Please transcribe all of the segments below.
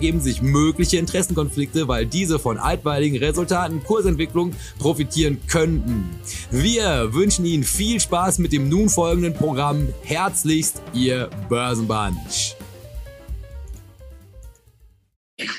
ergeben sich mögliche Interessenkonflikte, weil diese von altweiligen Resultaten Kursentwicklung profitieren könnten. Wir wünschen Ihnen viel Spaß mit dem nun folgenden Programm. Herzlichst, Ihr Börsenbunch.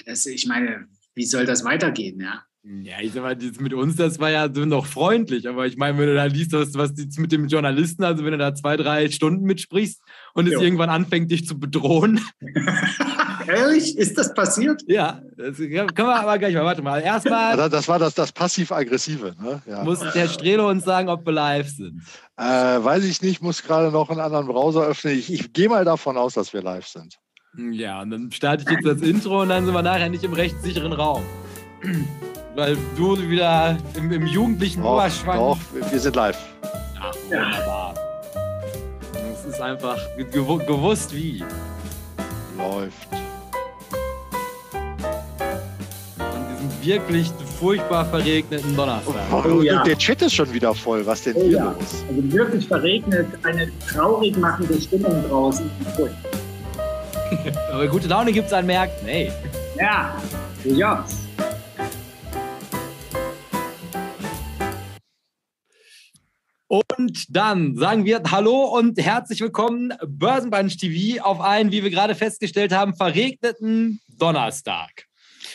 Das, ich meine, wie soll das weitergehen, ja? Ja, ich sag mal, mit uns, das war ja so noch freundlich, aber ich meine, wenn du da liest, was, was mit dem Journalisten, also wenn du da zwei, drei Stunden mitsprichst und jo. es irgendwann anfängt, dich zu bedrohen. Ehrlich? Ist das passiert? Ja, das können wir aber gleich mal. Warte mal. Erstmal. Das war das, das passiv-aggressive. Ne? Ja. Muss der Strelo uns sagen, ob wir live sind? Äh, weiß ich nicht, muss gerade noch einen anderen Browser öffnen. Ich, ich gehe mal davon aus, dass wir live sind. Ja, und dann starte ich jetzt das Intro und dann sind wir nachher nicht im rechtssicheren Raum. Weil du wieder im, im jugendlichen doch, Oberschwang. Doch, wir sind live. Ach, wunderbar. Es ist einfach gewusst wie. Läuft. Wirklich furchtbar verregneten Donnerstag. Oh, ja. Der Chat ist schon wieder voll. Was denn oh, hier ja. los? Also wirklich verregnet, eine traurig machende Stimmung draußen. Aber gute Laune gibt es an Märkten, ey. Ja, ja. Und dann sagen wir Hallo und herzlich willkommen Börsenbunch TV auf einen, wie wir gerade festgestellt haben, verregneten Donnerstag.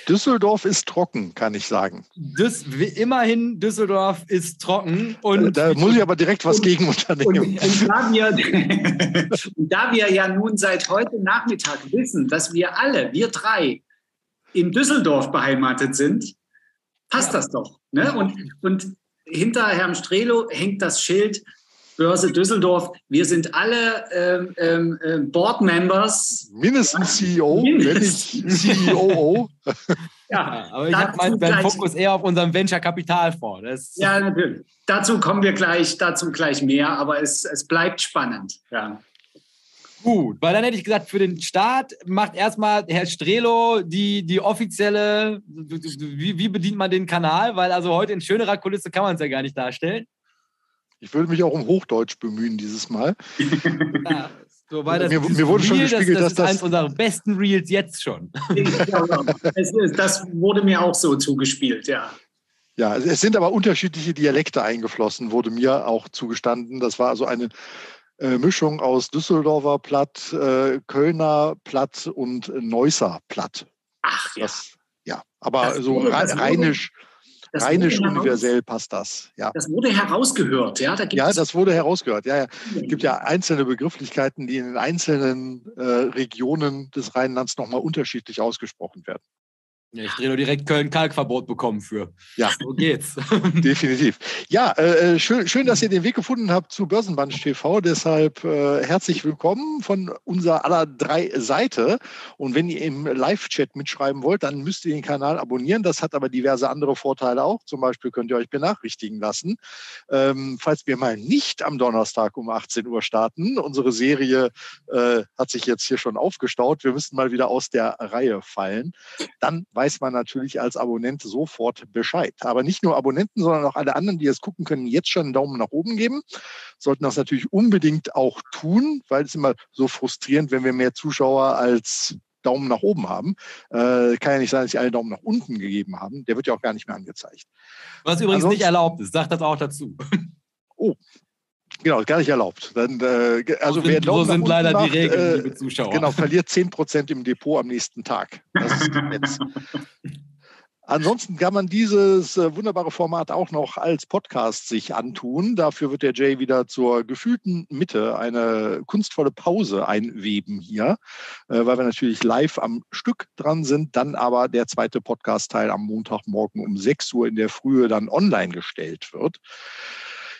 Düsseldorf ist trocken, kann ich sagen. Das, immerhin, Düsseldorf ist trocken. Und da muss ich aber direkt was und, gegen unternehmen. Und, und da, wir, da wir ja nun seit heute Nachmittag wissen, dass wir alle, wir drei, in Düsseldorf beheimatet sind, passt das doch. Ne? Und, und hinter Herrn Strelo hängt das Schild Börse Düsseldorf. Wir sind alle ähm, ähm, äh, Board Members. Mindestens CEO, Mindestens. wenn nicht CEO. ja, aber ich habe meinen gleich, Fokus eher auf unserem Venture Kapitalfonds. Ja, natürlich. Dazu kommen wir gleich, dazu gleich mehr, aber es, es bleibt spannend. Ja. Gut, weil dann hätte ich gesagt, für den Start macht erstmal Herr Strelo die, die offizielle, wie, wie bedient man den Kanal? Weil also heute in schönerer Kulisse kann man es ja gar nicht darstellen. Ich würde mich auch um Hochdeutsch bemühen dieses Mal. Ja, so war das mir, mir wurde schon gespiegelt, das, das dass das eins unserer besten Reels jetzt schon. das wurde mir auch so zugespielt, ja. Ja, es sind aber unterschiedliche Dialekte eingeflossen, wurde mir auch zugestanden. Das war also eine äh, Mischung aus Düsseldorfer Platt, äh, Kölner Platt und Neusser Platt. Ach ja. Das, ja, aber das so wurde, rheinisch. Wurde das Rheinisch universell passt das. Ja. Das wurde herausgehört, ja. Da ja, das wurde herausgehört. Ja, ja. Es gibt ja einzelne Begrifflichkeiten, die in den einzelnen äh, Regionen des Rheinlands nochmal unterschiedlich ausgesprochen werden. Ja, ich drehe nur direkt Köln-Kalkverbot bekommen für. Ja, so geht's. Definitiv. Ja, äh, äh, schön, schön, dass ihr den Weg gefunden habt zu Börsenbunch TV. Deshalb äh, herzlich willkommen von unserer aller drei Seite. Und wenn ihr im Live-Chat mitschreiben wollt, dann müsst ihr den Kanal abonnieren. Das hat aber diverse andere Vorteile auch. Zum Beispiel könnt ihr euch benachrichtigen lassen. Ähm, falls wir mal nicht am Donnerstag um 18 Uhr starten, unsere Serie äh, hat sich jetzt hier schon aufgestaut. Wir müssen mal wieder aus der Reihe fallen. Dann weiß man natürlich als Abonnent sofort Bescheid. Aber nicht nur Abonnenten, sondern auch alle anderen, die es gucken können, jetzt schon einen Daumen nach oben geben. Sollten das natürlich unbedingt auch tun, weil es immer so frustrierend, wenn wir mehr Zuschauer als Daumen nach oben haben. Äh, kann ja nicht sein, dass sie alle Daumen nach unten gegeben haben. Der wird ja auch gar nicht mehr angezeigt. Was übrigens Ansonsten, nicht erlaubt ist, sagt das auch dazu. Oh, Genau, gar nicht erlaubt. Dann, äh, also so wer so sind leider macht, die Regeln, äh, liebe Zuschauer. Genau, verliert 10% im Depot am nächsten Tag. Das ist jetzt. Ansonsten kann man dieses äh, wunderbare Format auch noch als Podcast sich antun. Dafür wird der Jay wieder zur gefühlten Mitte eine kunstvolle Pause einweben hier, äh, weil wir natürlich live am Stück dran sind. Dann aber der zweite Podcast-Teil am Montagmorgen um 6 Uhr in der Frühe dann online gestellt wird.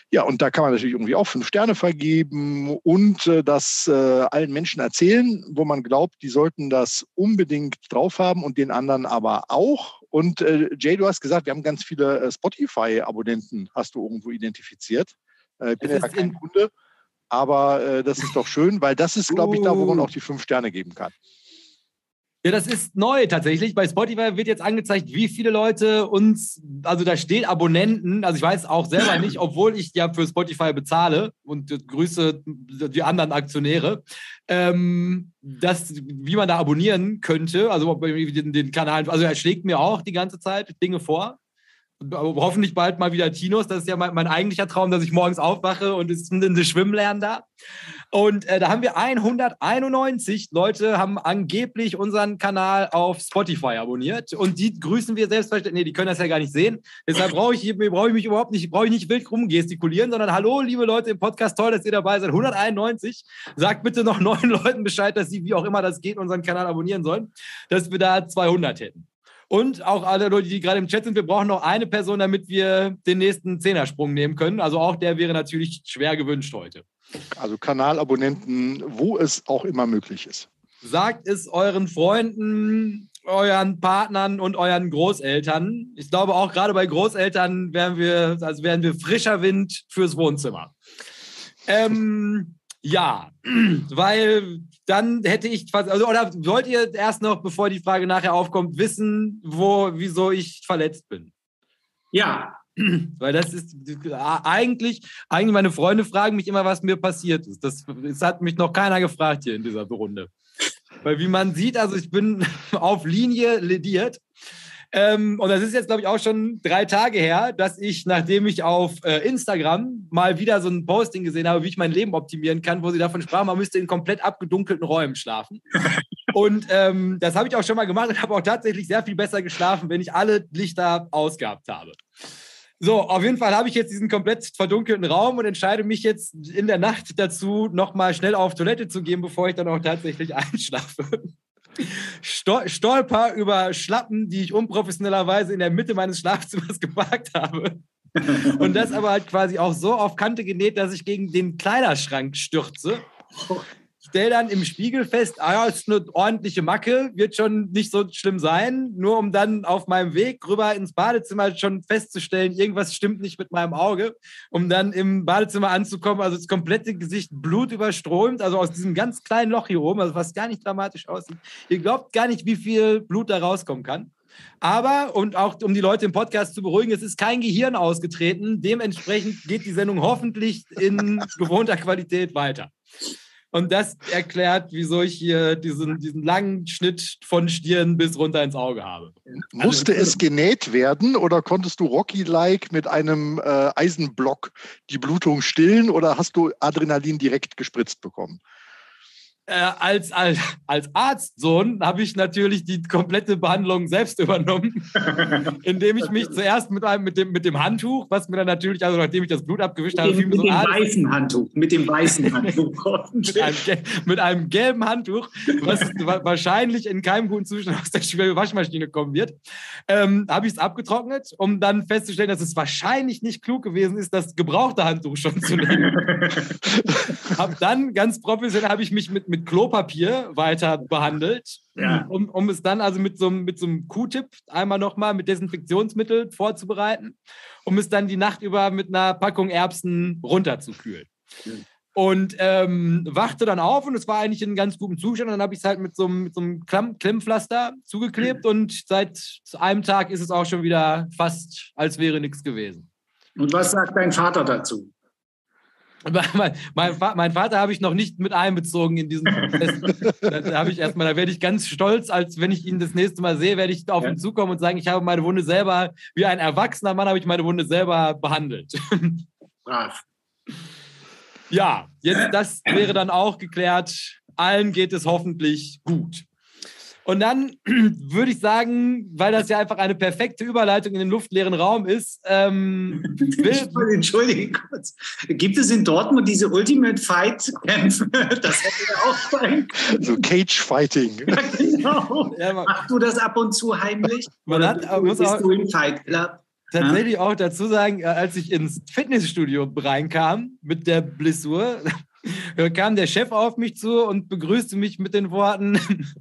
Ja, und da kann man natürlich irgendwie auch fünf Sterne vergeben und äh, das äh, allen Menschen erzählen, wo man glaubt, die sollten das unbedingt drauf haben und den anderen aber auch. Und äh, Jay, du hast gesagt, wir haben ganz viele äh, Spotify-Abonnenten, hast du irgendwo identifiziert. Äh, ich bin ja kein Kunde, aber äh, das ist doch schön, weil das ist, glaube ich, da, wo man Uh. auch die fünf Sterne geben kann. Ja, das ist neu tatsächlich. Bei Spotify wird jetzt angezeigt, wie viele Leute uns, also da steht Abonnenten, also ich weiß auch selber nicht, obwohl ich ja für Spotify bezahle und grüße die anderen Aktionäre, ähm, das, wie man da abonnieren könnte, also den, den Kanal, also er schlägt mir auch die ganze Zeit Dinge vor. Aber hoffentlich bald mal wieder Tinos. Das ist ja mein, mein eigentlicher Traum, dass ich morgens aufwache und es ist ein Schwimmlernen da. Und äh, da haben wir 191 Leute, haben angeblich unseren Kanal auf Spotify abonniert. Und die grüßen wir selbstverständlich. Nee, die können das ja gar nicht sehen. Deshalb brauche ich, brauche ich mich überhaupt nicht, brauche ich nicht wild rumgestikulieren, sondern hallo, liebe Leute im Podcast, toll, dass ihr dabei seid. 191. Sagt bitte noch neun Leuten Bescheid, dass sie, wie auch immer das geht, unseren Kanal abonnieren sollen, dass wir da 200 hätten. Und auch alle Leute, die gerade im Chat sind, wir brauchen noch eine Person, damit wir den nächsten Zehnersprung nehmen können. Also auch der wäre natürlich schwer gewünscht heute. Also Kanalabonnenten, wo es auch immer möglich ist. Sagt es euren Freunden, euren Partnern und euren Großeltern. Ich glaube auch gerade bei Großeltern wären wir, also wären wir frischer Wind fürs Wohnzimmer. Ähm, ja, weil dann hätte ich fast, also, oder wollt ihr erst noch, bevor die Frage nachher aufkommt, wissen, wo, wieso ich verletzt bin? Ja, Weil das ist eigentlich, eigentlich meine Freunde fragen mich immer, was mir passiert ist. Das, das hat mich noch keiner gefragt hier in dieser Runde. Weil wie man sieht, also ich bin auf Linie lediert. Ähm, und das ist jetzt, glaube ich, auch schon drei Tage her, dass ich, nachdem ich auf äh, Instagram mal wieder so ein Posting gesehen habe, wie ich mein Leben optimieren kann, wo sie davon sprachen, man müsste in komplett abgedunkelten Räumen schlafen. und ähm, das habe ich auch schon mal gemacht und habe auch tatsächlich sehr viel besser geschlafen, wenn ich alle Lichter ausgehabt habe. So, auf jeden Fall habe ich jetzt diesen komplett verdunkelten Raum und entscheide mich jetzt in der Nacht dazu, nochmal schnell auf Toilette zu gehen, bevor ich dann auch tatsächlich einschlafe. Stol stolper über Schlappen, die ich unprofessionellerweise in der Mitte meines Schlafzimmers geparkt habe. Und das aber halt quasi auch so auf Kante genäht, dass ich gegen den Kleiderschrank stürze. Stell dann im Spiegel fest, ah ja, ist eine ordentliche Macke, wird schon nicht so schlimm sein. Nur um dann auf meinem Weg rüber ins Badezimmer schon festzustellen, irgendwas stimmt nicht mit meinem Auge. Um dann im Badezimmer anzukommen, also das komplette Gesicht Blut überströmt, also aus diesem ganz kleinen Loch hier oben, also was gar nicht dramatisch aussieht. Ihr glaubt gar nicht, wie viel Blut da rauskommen kann. Aber, und auch um die Leute im Podcast zu beruhigen, es ist kein Gehirn ausgetreten. Dementsprechend geht die Sendung hoffentlich in gewohnter Qualität weiter. Und das erklärt, wieso ich hier diesen, diesen langen Schnitt von Stirn bis runter ins Auge habe. Musste es genäht werden oder konntest du Rocky-like mit einem äh, Eisenblock die Blutung stillen oder hast du Adrenalin direkt gespritzt bekommen? Äh, als, als, als Arztsohn habe ich natürlich die komplette Behandlung selbst übernommen, indem ich mich zuerst mit, einem, mit, dem, mit dem Handtuch, was mir dann natürlich, also nachdem ich das Blut abgewischt habe, mit, mit so dem ah, weißen Handtuch, mit dem weißen Handtuch. mit, einem, mit einem gelben Handtuch, was wa- wahrscheinlich in keinem guten Zustand aus der Waschmaschine kommen wird, ähm, habe ich es abgetrocknet, um dann festzustellen, dass es wahrscheinlich nicht klug gewesen ist, das gebrauchte Handtuch schon zu nehmen. Hab dann ganz professionell habe ich mich mit, mit Klopapier weiter behandelt, Ja. um, um es dann also mit so, einem- mit so einem Q-Tip einmal nochmal mit Desinfektionsmittel vorzubereiten, um es dann die Nacht über mit einer Packung Erbsen runterzukühlen. Und ähm, wachte dann auf und es war eigentlich in ganz gutem Zustand. Und dann habe ich es halt mit so einem, mit so einem Klamm Klemmpflaster zugeklebt und seit einem Tag ist es auch schon wieder fast, als wäre nichts gewesen. Und was sagt dein Vater dazu? Mein, mein, mein Vater habe ich noch nicht mit einbezogen in diesen Prozess. da habe ich erstmal, da werde ich ganz stolz, als wenn ich ihn das nächste Mal sehe, werde ich auf ihn zukommen und sagen, ich habe meine Wunde selber, wie ein erwachsener Mann habe ich meine Wunde selber behandelt. Brav. Ja, jetzt das wäre dann auch geklärt. Allen geht es hoffentlich gut. Und dann würde ich sagen, weil das ja einfach eine perfekte Überleitung in den luftleeren Raum ist. Ähm, Entschuldige kurz. Gibt es in Dortmund diese Ultimate Fight-Kämpfe? Das hätte ja auch sein können. So Cage-Fighting. Ja, genau. Ja, Machst du das ab und zu heimlich? Man Oder hat, bist muss auch, du im Fight Club? Tatsächlich ja? auch dazu sagen, als ich ins Fitnessstudio reinkam mit der Blessur, kam der Chef auf mich zu und begrüßte mich mit den Worten: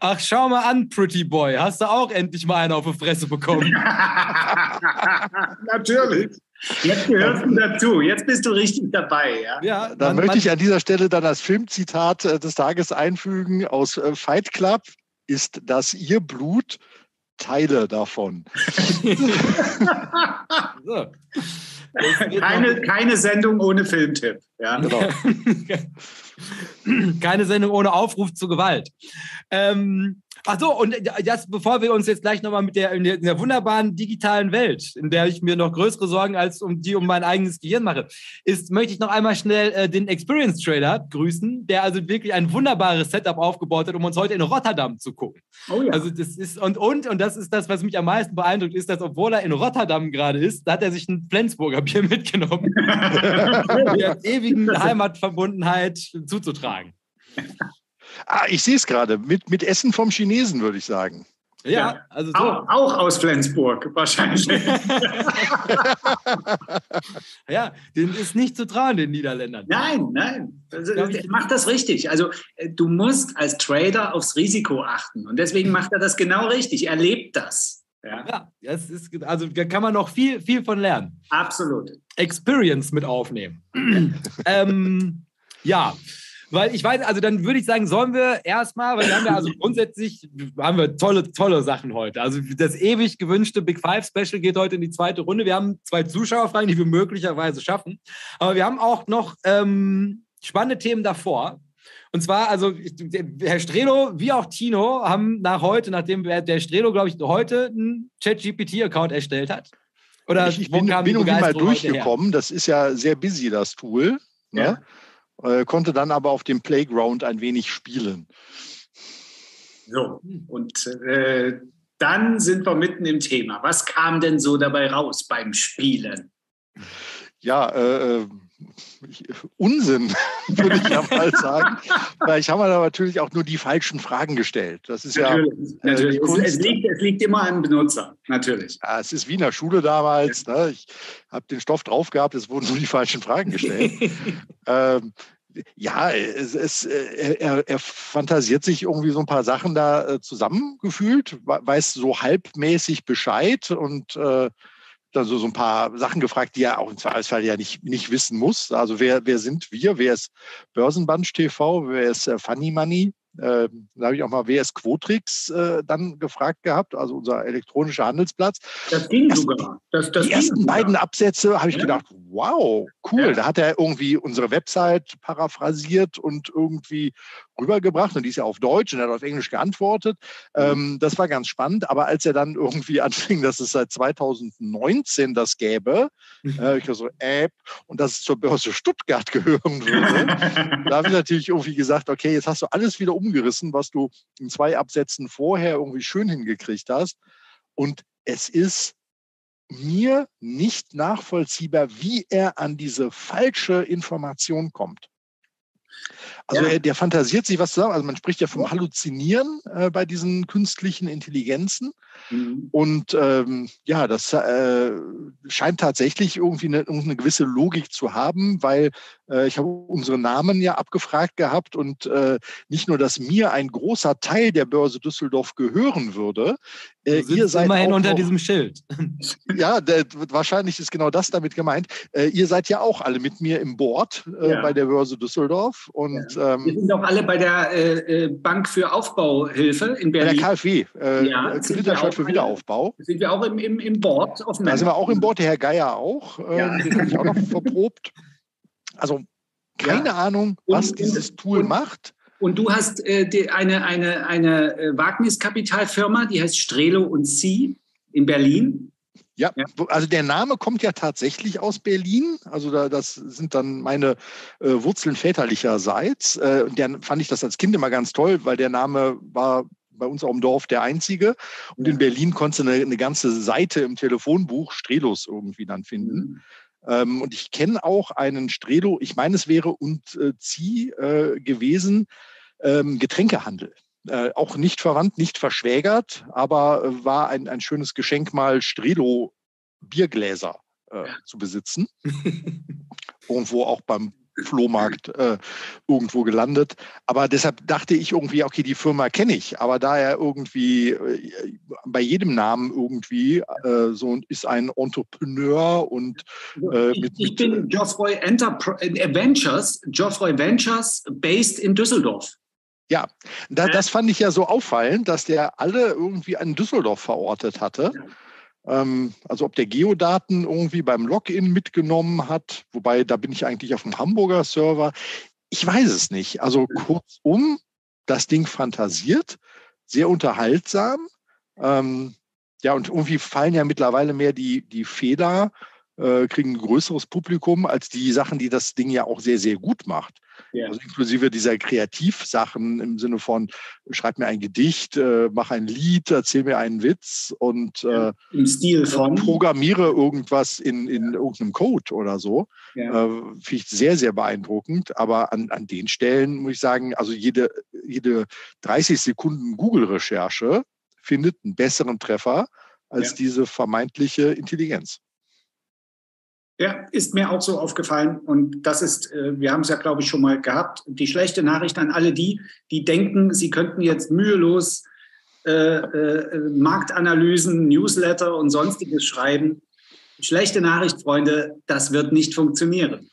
Ach, schau mal an, Pretty Boy, hast du auch endlich mal einen auf die Fresse bekommen? Natürlich. Jetzt gehörst du dazu. Jetzt bist du richtig dabei. Ja, ja dann möchte ich an dieser Stelle dann das Filmzitat äh, des Tages einfügen aus äh, Fight Club. Ist das ihr Blut? Teile davon. so. Keine, keine Sendung ohne Filmtipp. Ja. Genau. keine Sendung ohne Aufruf zu Gewalt. Ähm, Ach so, und das, bevor wir uns jetzt gleich nochmal mit der, in der, wunderbaren digitalen Welt, in der ich mir noch größere Sorgen als um die um mein eigenes Gehirn mache, ist, möchte ich noch einmal schnell äh, den Experience Trader grüßen, der also wirklich ein wunderbares Setup aufgebaut hat, um uns heute in Rotterdam zu gucken. Oh ja. Also das ist, und, und, und das ist das, was mich am meisten beeindruckt, ist, dass obwohl er in Rotterdam gerade ist, da hat er sich ein Flensburger Bier mitgenommen. der ewigen Heimatverbundenheit zuzutragen. Ah, ich sehe es gerade. Mit, mit Essen vom Chinesen, würde ich sagen. Ja, also so. auch, auch, aus Flensburg wahrscheinlich. ja, den ist nicht zu trauen, den Niederländern. Nein, nein. Also, mach das richtig. Also äh, du musst als Trader aufs Risiko achten und deswegen macht er das genau richtig. Er lebt das. Ja, ja das ist, also da kann man noch viel, viel von lernen. Absolut. Experience mit aufnehmen. ähm, ja. Weil ich weiß, also dann würde ich sagen, sollen wir erstmal, weil wir haben ja also grundsätzlich haben wir tolle, tolle Sachen heute. Also das ewig gewünschte Big Five Special geht heute in die zweite Runde. Wir haben zwei Zuschauerfragen, die wir möglicherweise schaffen. Aber wir haben auch noch ähm, spannende Themen davor. Und zwar, also Herr Strelo wie auch Tino haben nach heute, nachdem der Strelo, glaube ich, heute einen ChatGPT-Account erstellt hat. Oder ich, ich bin, bin irgendwie mal durchgekommen. Das ist ja sehr busy, das Tool. Ne? Ja äh, konnte dann aber auf dem Playground ein wenig spielen. So, und äh, dann sind wir mitten im Thema. Was kam denn so dabei raus beim Spielen? Ja, äh, äh Unsinn, würde ich ja mal sagen. Weil ich habe da natürlich auch nur die falschen Fragen gestellt. Das ist natürlich, ja. Natürlich. Äh, es, liegt, es, liegt, immer am Benutzer, natürlich. Ja, es ist wie in der Schule damals. Ja. Ne? Ich habe den Stoff drauf gehabt, es wurden nur die falschen Fragen gestellt. ähm, ja, es, es, äh, er, er, fantasiert sich irgendwie so ein paar Sachen da äh, zusammengefühlt, weiß so halbmäßig Bescheid und äh, dann so, so ein paar Sachen gefragt, die er auch im Zweifelsfall ja nicht, nicht wissen muss. Also wer, wer sind wir? Wer ist Börsenbunch TV? Wer ist äh, Funny Money? Äh, da habe ich auch mal WS Quotrix äh, dann gefragt gehabt, also unser elektronischer Handelsplatz. Das ging das, sogar. Das, das die ersten sogar. beiden Absätze habe ich ja. gedacht, wow, cool. Ja. Da hat er irgendwie unsere Website paraphrasiert und irgendwie rübergebracht und die ist ja auf Deutsch und er hat auf Englisch geantwortet. Mhm. Ähm, das war ganz spannend, aber als er dann irgendwie anfing, dass es seit 2019 das gäbe, mhm. äh, ich war so, App, und dass es zur Börse Stuttgart gehören würde, da habe ich natürlich irgendwie gesagt, okay, jetzt hast du alles wieder umgerissen, was du in zwei Absätzen vorher irgendwie schön hingekriegt hast. Und es ist mir nicht nachvollziehbar, wie er an diese falsche Information kommt. Also ja. er, der fantasiert sich was zusammen. Also man spricht ja vom Halluzinieren äh, bei diesen künstlichen Intelligenzen. Mhm. Und ähm, ja, das äh, scheint tatsächlich irgendwie eine, eine, gewisse Logik zu haben, weil äh, ich habe unsere Namen ja abgefragt gehabt und äh, nicht nur, dass mir ein großer Teil der Börse Düsseldorf gehören würde. Äh, ihr seid immerhin unter noch, diesem Schild. Ja, der, wahrscheinlich ist genau das damit gemeint. Äh, ihr seid ja auch alle mit mir im Board äh, ja. bei der Börse Düsseldorf. Und, ja. ähm, Wir sind auch alle bei der äh, Bank für Aufbauhilfe in Berlin. Bei der KfW, ja, Krediterstadt für Wiederaufbau. Sind wir auch im, im, im Board? Auf da sind wir auch im Board, der Herr Geier auch. Ähm, den habe ich auch noch verprobt. Also keine ja. Ahnung, was und, dieses Tool und, macht. Und du hast äh, die, eine, eine, eine äh, Wagniskapitalfirma, die heißt Strelo und Sie in Berlin. Ja, also der Name kommt ja tatsächlich aus Berlin. Also da, das sind dann meine äh, Wurzeln väterlicherseits. Äh, und der fand ich das als Kind immer ganz toll, weil der Name war bei uns auch im Dorf der einzige. Und in Berlin konntest du eine, eine, ganze Seite im Telefonbuch Strelos irgendwie dann finden. Mhm. Ähm, und ich kenne auch einen Strelo, ich meine, es wäre und äh, Zieh äh, gewesen, ähm, Getränkehandel. Äh, auch nicht verwandt, nicht verschwägert, aber äh, war ein, ein schönes Geschenk, mal Strelo Biergläser äh, zu besitzen. Irgendwo auch beim Flohmarkt äh, irgendwo gelandet. Aber deshalb dachte ich irgendwie, okay, die Firma kenne ich. Aber da er irgendwie äh, bei jedem Namen irgendwie äh, so ist ein Entrepreneur und äh, mit, ich, ich bin Geoffroy Enterpr Ventures, Geoffroy Ventures based in Düsseldorf. Ja, da, das fand ich ja so auffallend, dass der alle irgendwie an Düsseldorf verortet hatte. Ja. Ähm, also ob der Geodaten irgendwie beim Login mitgenommen hat, wobei da bin ich eigentlich auf dem Hamburger Server. Ich weiß es nicht. Also kurzum, das Ding fantasiert, sehr unterhaltsam. Ähm, ja, und irgendwie fallen ja mittlerweile mehr die, die Fehler, äh, kriegen ein größeres Publikum als die Sachen, die das Ding ja auch sehr, sehr gut macht. Ja. Also inklusive dieser Kreativsachen im Sinne von, schreib mir ein Gedicht, äh, mach ein Lied, erzähl mir einen Witz und äh, im Stil von programmiere irgendwas in, in irgendeinem Code oder so. Ja. Äh, Finde ich sehr, sehr beeindruckend. Aber an, an den Stellen muss ich sagen, also jede, jede 30 Sekunden Google-Recherche findet einen besseren Treffer als ja. diese vermeintliche Intelligenz. Ja, ist mir auch so aufgefallen. Und das ist, äh, wir haben es ja, glaube ich, schon mal gehabt. Die schlechte Nachricht an alle die, die denken, sie könnten jetzt mühelos äh, äh, Marktanalysen, Newsletter und sonstiges schreiben. Schlechte Nachricht, Freunde, das wird nicht funktionieren.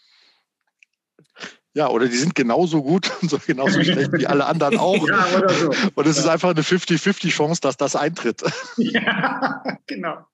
Ja, oder die sind genauso gut und so genauso schlecht wie alle anderen auch. ja, oder so. Und es ja. ist einfach eine 50-50 Chance, dass das eintritt. Ja, genau.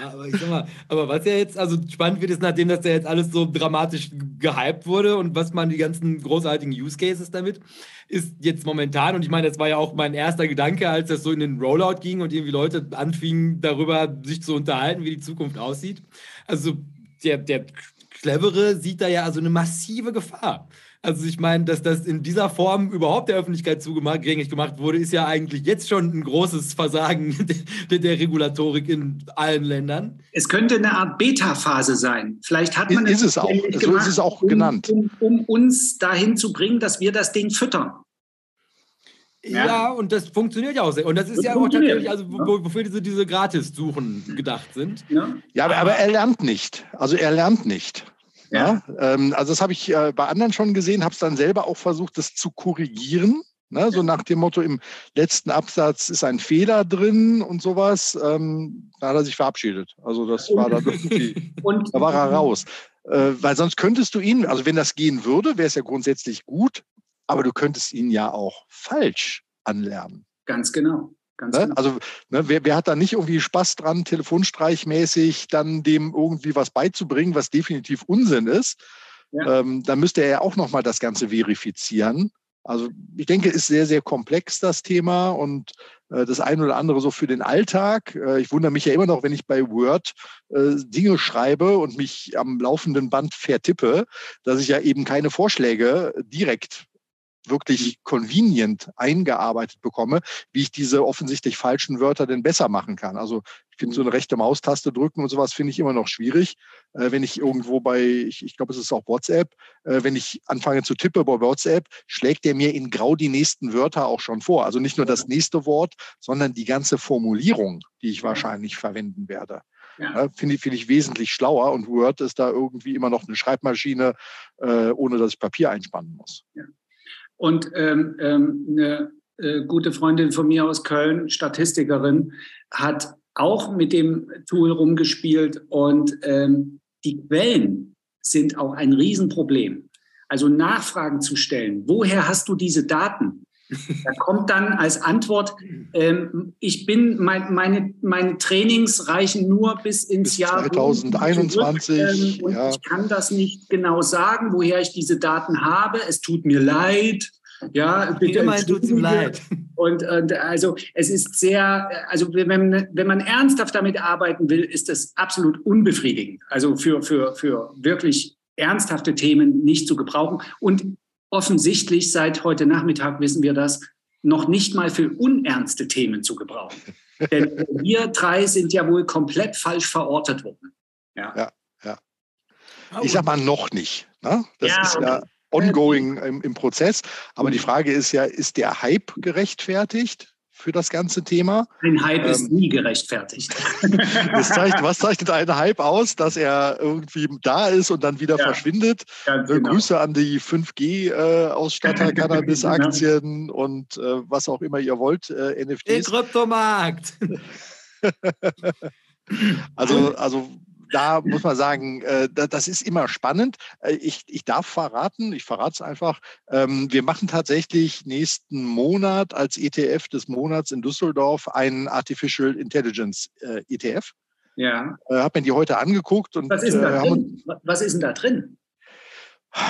Ja, aber ich sag mal, aber was ja jetzt also spannend wird, ist, nachdem das ja jetzt alles so dramatisch gehypt wurde und was man die ganzen großartigen Use Cases damit, ist jetzt momentan, und ich meine, das war ja auch mein erster Gedanke, als das so in den Rollout ging und irgendwie Leute anfingen, darüber sich zu unterhalten, wie die Zukunft aussieht. Also der, der Clevere sieht da ja also eine massive Gefahr. Also ich meine, dass das in dieser Form überhaupt der Öffentlichkeit zugänglich gemacht wurde, ist ja eigentlich jetzt schon ein großes Versagen der, der Regulatorik in allen Ländern. Es könnte eine Art Beta-Phase sein. Vielleicht hat man ist es, es auch. So ist es auch genannt. Um, um, um uns dahin zu bringen, dass wir das Ding füttern. Ja. ja, und das funktioniert ja auch sehr. Und das ist das ja auch tatsächlich, also wofür diese, diese Gratis-Suchen gedacht sind. Ja, ja aber, aber, er lernt nicht. Also er lernt nicht. Ja. ja ähm, also das habe ich äh, bei anderen schon gesehen, habe es dann selber auch versucht, das zu korrigieren. Ne, so nach dem Motto, im letzten Absatz ist ein Fehler drin und sowas. Ähm, da hat er sich verabschiedet. Also das war dann irgendwie, da war er raus. Äh, weil sonst könntest du ihn, also wenn das gehen würde, wäre es ja grundsätzlich gut, aber du könntest ihn ja auch falsch anlernen. Ganz genau. Ne? Also ne, wer, wer, hat da nicht irgendwie Spaß dran, telefonstreichmäßig dann dem irgendwie was beizubringen, was definitiv Unsinn ist? Ja. Ähm, dann müsste er ja auch nochmal das Ganze verifizieren. Also ich denke, ist sehr, sehr komplex das Thema und äh, das eine oder andere so für den Alltag. Äh, ich wundere mich ja immer noch, wenn ich bei Word äh, Dinge schreibe und mich am laufenden Band vertippe, dass ich ja eben keine Vorschläge direkt wirklich convenient eingearbeitet bekomme, wie ich diese offensichtlich falschen Wörter denn besser machen kann. Also ich finde so eine rechte Maustaste drücken und sowas finde ich immer noch schwierig. Äh, wenn ich irgendwo bei, ich, ich glaube, es ist auch WhatsApp, äh, wenn ich anfange zu tippen bei WhatsApp, schlägt der mir in Grau die nächsten Wörter auch schon vor. Also nicht nur das nächste Wort, sondern die ganze Formulierung, die ich wahrscheinlich verwenden werde. Ja. Finde find ich wesentlich schlauer und Word ist da irgendwie immer noch eine Schreibmaschine, äh, ohne dass ich Papier einspannen muss. Ja. Und ähm, ähm, eine äh, gute Freundin von mir aus Köln, Statistikerin, hat auch mit dem Tool rumgespielt und ähm, die Quellen sind auch ein Riesenproblem. Also Nachfragen zu stellen. Woher hast du diese Daten? Da kommt dann als Antwort, ähm, ich bin, mein, meine, meine Trainings reichen nur bis ins bis Jahr 2021. Zurück, ähm, und ja. ich kann das nicht genau sagen, woher ich diese Daten habe. Es tut mir leid. Ja, bitte. Es ihm leid. Und, und, also es ist sehr, also wenn, wenn man ernsthaft damit arbeiten will, ist das absolut unbefriedigend. Also für, für, für wirklich ernsthafte Themen nicht zu gebrauchen. Und offensichtlich seit heute Nachmittag wissen wir das, noch nicht mal für unernste Themen zu gebrauchen. Denn wir drei sind ja wohl komplett falsch verortet worden. Ja, ja. ja. Ich sag mal noch nicht. Ne? Das ja, ist ja ongoing im, im Prozess. Aber die Frage ist ja, ist der Hype gerechtfertigt? Für das ganze Thema. Ein Hype ähm, ist nie gerechtfertigt. zeigt, was zeichnet einen Hype aus, dass er irgendwie da ist und dann wieder ja, verschwindet? Äh, genau. Grüße an die 5G-Ausstatter, äh, Cannabis-Aktien genau. und äh, was auch immer ihr wollt, äh, NFTs. Den Kryptomarkt! also, also da muss man sagen, äh, das ist immer spannend. Äh, ich, ich darf verraten, ich verrate es einfach, ähm, wir machen tatsächlich nächsten Monat als ETF des Monats in Düsseldorf einen Artificial Intelligence äh, ETF. Ja. Äh, habe mir die heute angeguckt. Und, Was ist denn da drin? Was ist denn da drin?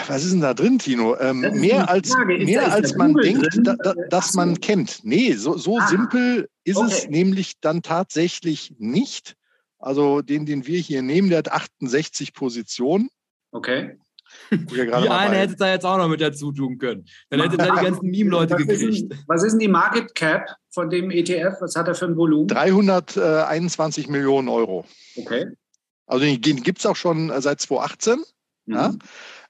Was ist denn da drin, Tino? Ähm, mehr als, mehr da, als man denkt, da, da, dass man kennt. Nee, so, so ah, simpel ist okay. es nämlich dann tatsächlich nicht. Also den, den wir hier nehmen, der hat 68 Positionen. Okay. Die eine hätte da jetzt auch noch mit dazu tun können. Dann hätte da die ganzen Meme-Leute gekriegt. Ist, was ist denn die Market Cap von dem ETF? Was hat er für ein Volumen? 321 Millionen Euro. Okay. Also den, gibt es auch schon seit 2018. Mhm. Ja?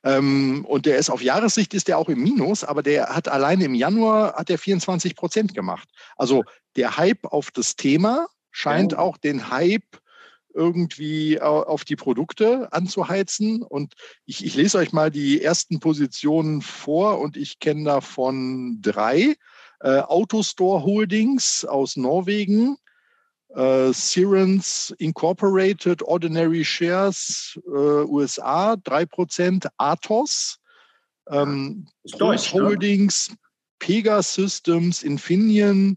Ähm, und der ist auf Jahressicht ist der auch im Minus, aber der hat alleine im Januar hat er 24 Prozent gemacht. Also der Hype auf das Thema scheint ja. auch den Hype irgendwie auf die Produkte anzuheizen. Und ich, ich lese euch mal die ersten Positionen vor und ich kenne davon drei. Äh, Autostore Holdings aus Norwegen, äh, Sirens Incorporated Ordinary Shares äh, USA 3%, Athos, ähm, Deutsch, ne? Holdings, ne? Pegasystems, Infineon,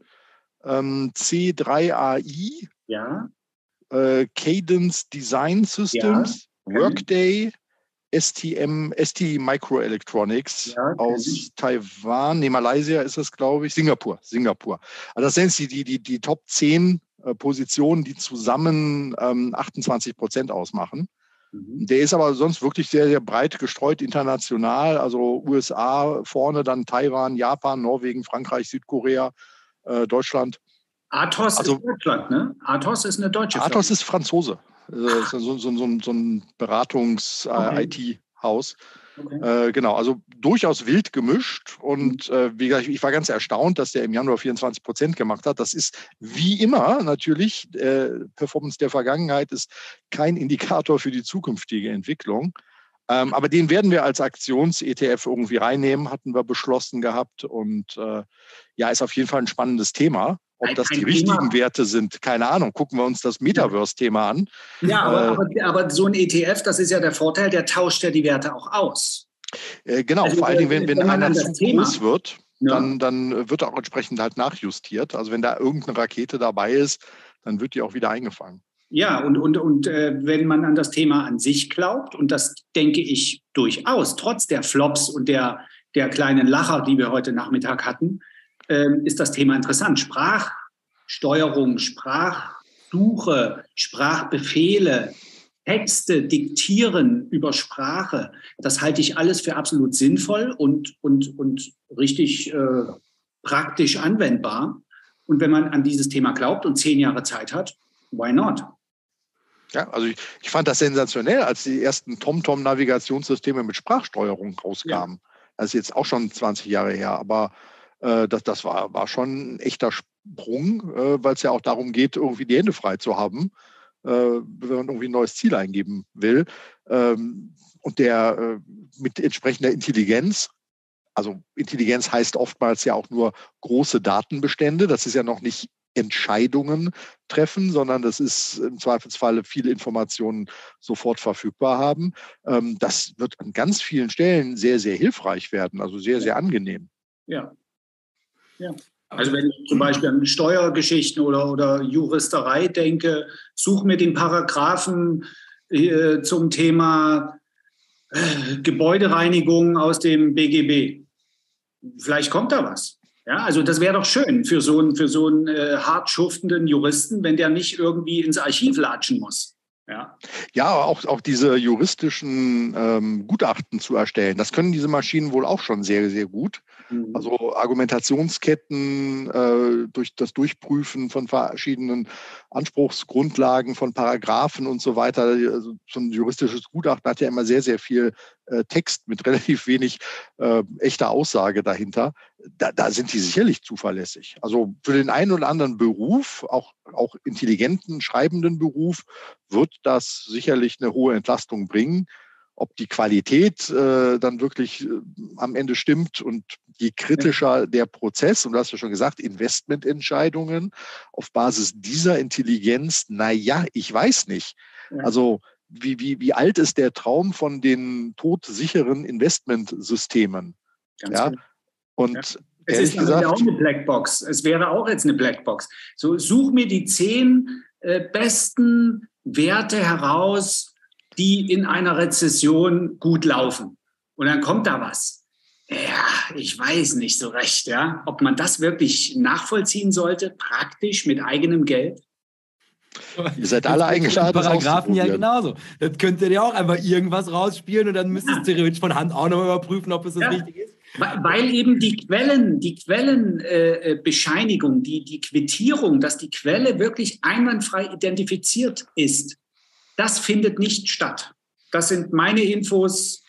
ähm, C3AI. Ja äh, Cadence Design Systems, ja. Workday, STM, ST Microelectronics ja, aus Taiwan, nee, Malaysia ist das, glaube ich, Singapur, Singapur. Also das sind die, die, die Top 10 äh, Positionen, die zusammen ähm, 28 Prozent ausmachen. Mhm. Der ist aber sonst wirklich sehr, sehr breit gestreut international. Also USA vorne, dann Taiwan, Japan, Norwegen, Frankreich, Südkorea, äh, Deutschland. Athos also, ist Deutschland, ne? Athos ist eine deutsche Firma. Athos ist Franzose. Also so, so, so, so, ein Beratungs-IT-Haus. Äh, okay. Okay. Äh, genau, also durchaus wild gemischt. Und mhm. äh, wie gesagt, ich war ganz erstaunt, dass der im Januar 24 Prozent gemacht hat. Das ist wie immer natürlich, äh, Performance der Vergangenheit ist kein Indikator für die zukünftige Entwicklung. Ähm, aber den werden wir als Aktions-ETF irgendwie reinnehmen, hatten wir beschlossen gehabt. Und äh, ja, ist auf jeden Fall ein spannendes Thema. Ob das die richtigen Werte sind, keine Ahnung. Gucken wir uns das Metaverse-Thema an. Ja, aber, äh, aber, aber, so ein ETF, das ist ja der Vorteil, der tauscht ja die Werte auch aus. Äh, genau, also, vor allen Dingen, wenn, wenn, wenn einer zu groß wird, ja. dann, dann wird auch entsprechend halt nachjustiert. Also wenn da irgendeine Rakete dabei ist, dann wird die auch wieder eingefangen. Ja, und, und, und äh, wenn man an das Thema an sich glaubt, und das denke ich durchaus, trotz der Flops und der, der kleinen Lacher, die wir heute Nachmittag hatten, ist das Thema interessant. Sprachsteuerung, Sprachsuche, Sprachbefehle, Texte diktieren über Sprache, das halte ich alles für absolut sinnvoll und, und, und richtig äh, praktisch anwendbar. Und wenn man an dieses Thema glaubt und zehn Jahre Zeit hat, why not? Ja, also ich, ich fand das sensationell, als die ersten TomTom-Navigationssysteme mit Sprachsteuerung rauskamen. Ja. Das ist jetzt auch schon 20 Jahre her, aber das, das war, war schon ein echter Sprung, äh, weil es ja auch darum geht, irgendwie die Hände frei zu haben, äh, wenn man irgendwie ein neues Ziel eingeben will. Ähm, und der äh, mit entsprechender Intelligenz also Intelligenz heißt oftmals ja auch nur große Datenbestände. Das ist ja noch nicht Entscheidungen treffen, sondern das ist im Zweifelsfalle viele Informationen sofort verfügbar haben. Ähm, das wird an ganz vielen Stellen sehr, sehr hilfreich werden, also sehr, sehr angenehm. Ja, ja. Also wenn ich zum Beispiel an Steuergeschichten oder, oder Juristerei denke, suche mir den Paragraphen äh, zum Thema äh, Gebäudereinigung aus dem BGB. Vielleicht kommt da was. Ja, also das wäre doch schön für so einen, für so einen äh, hart schuftenden Juristen, wenn der nicht irgendwie ins Archiv latschen muss. Ja, ja auch, auch diese juristischen ähm, Gutachten zu erstellen, das können diese Maschinen wohl auch schon sehr, sehr gut. Mhm. Also Argumentationsketten äh, durch das Durchprüfen von verschiedenen Anspruchsgrundlagen, von Paragraphen und so weiter. Also so ein juristisches Gutachten hat ja immer sehr, sehr viel äh, Text mit relativ wenig äh, echter Aussage dahinter. Da, da sind die sicherlich zuverlässig. Also für den einen oder anderen Beruf, auch, auch intelligenten, schreibenden Beruf, wird das sicherlich eine hohe Entlastung bringen. Ob die Qualität äh, dann wirklich äh, am Ende stimmt und je kritischer der Prozess, und du hast ja schon gesagt, Investmententscheidungen auf Basis dieser Intelligenz, na ja, ich weiß nicht. Also wie, wie, wie alt ist der Traum von den todsicheren Investmentsystemen? Ganz ja. Genau. Und ja. Es ist gesagt, auch eine Blackbox. Es wäre auch jetzt eine Blackbox. So, such mir die zehn äh, besten Werte heraus, die in einer Rezession gut laufen. Und dann kommt da was. Ja, ich weiß nicht so recht, ja, ob man das wirklich nachvollziehen sollte, praktisch mit eigenem Geld. Ihr seid alle eingeladen. Paragraphen ja genauso. Das könntet ihr auch einfach irgendwas rausspielen und dann müsst ihr ja. theoretisch von Hand auch nochmal überprüfen, ob es das ja. richtig ist. Weil eben die Quellen, die Quellenbescheinigung, äh, die, die Quittierung, dass die Quelle wirklich einwandfrei identifiziert ist, das findet nicht statt. Das sind meine Infos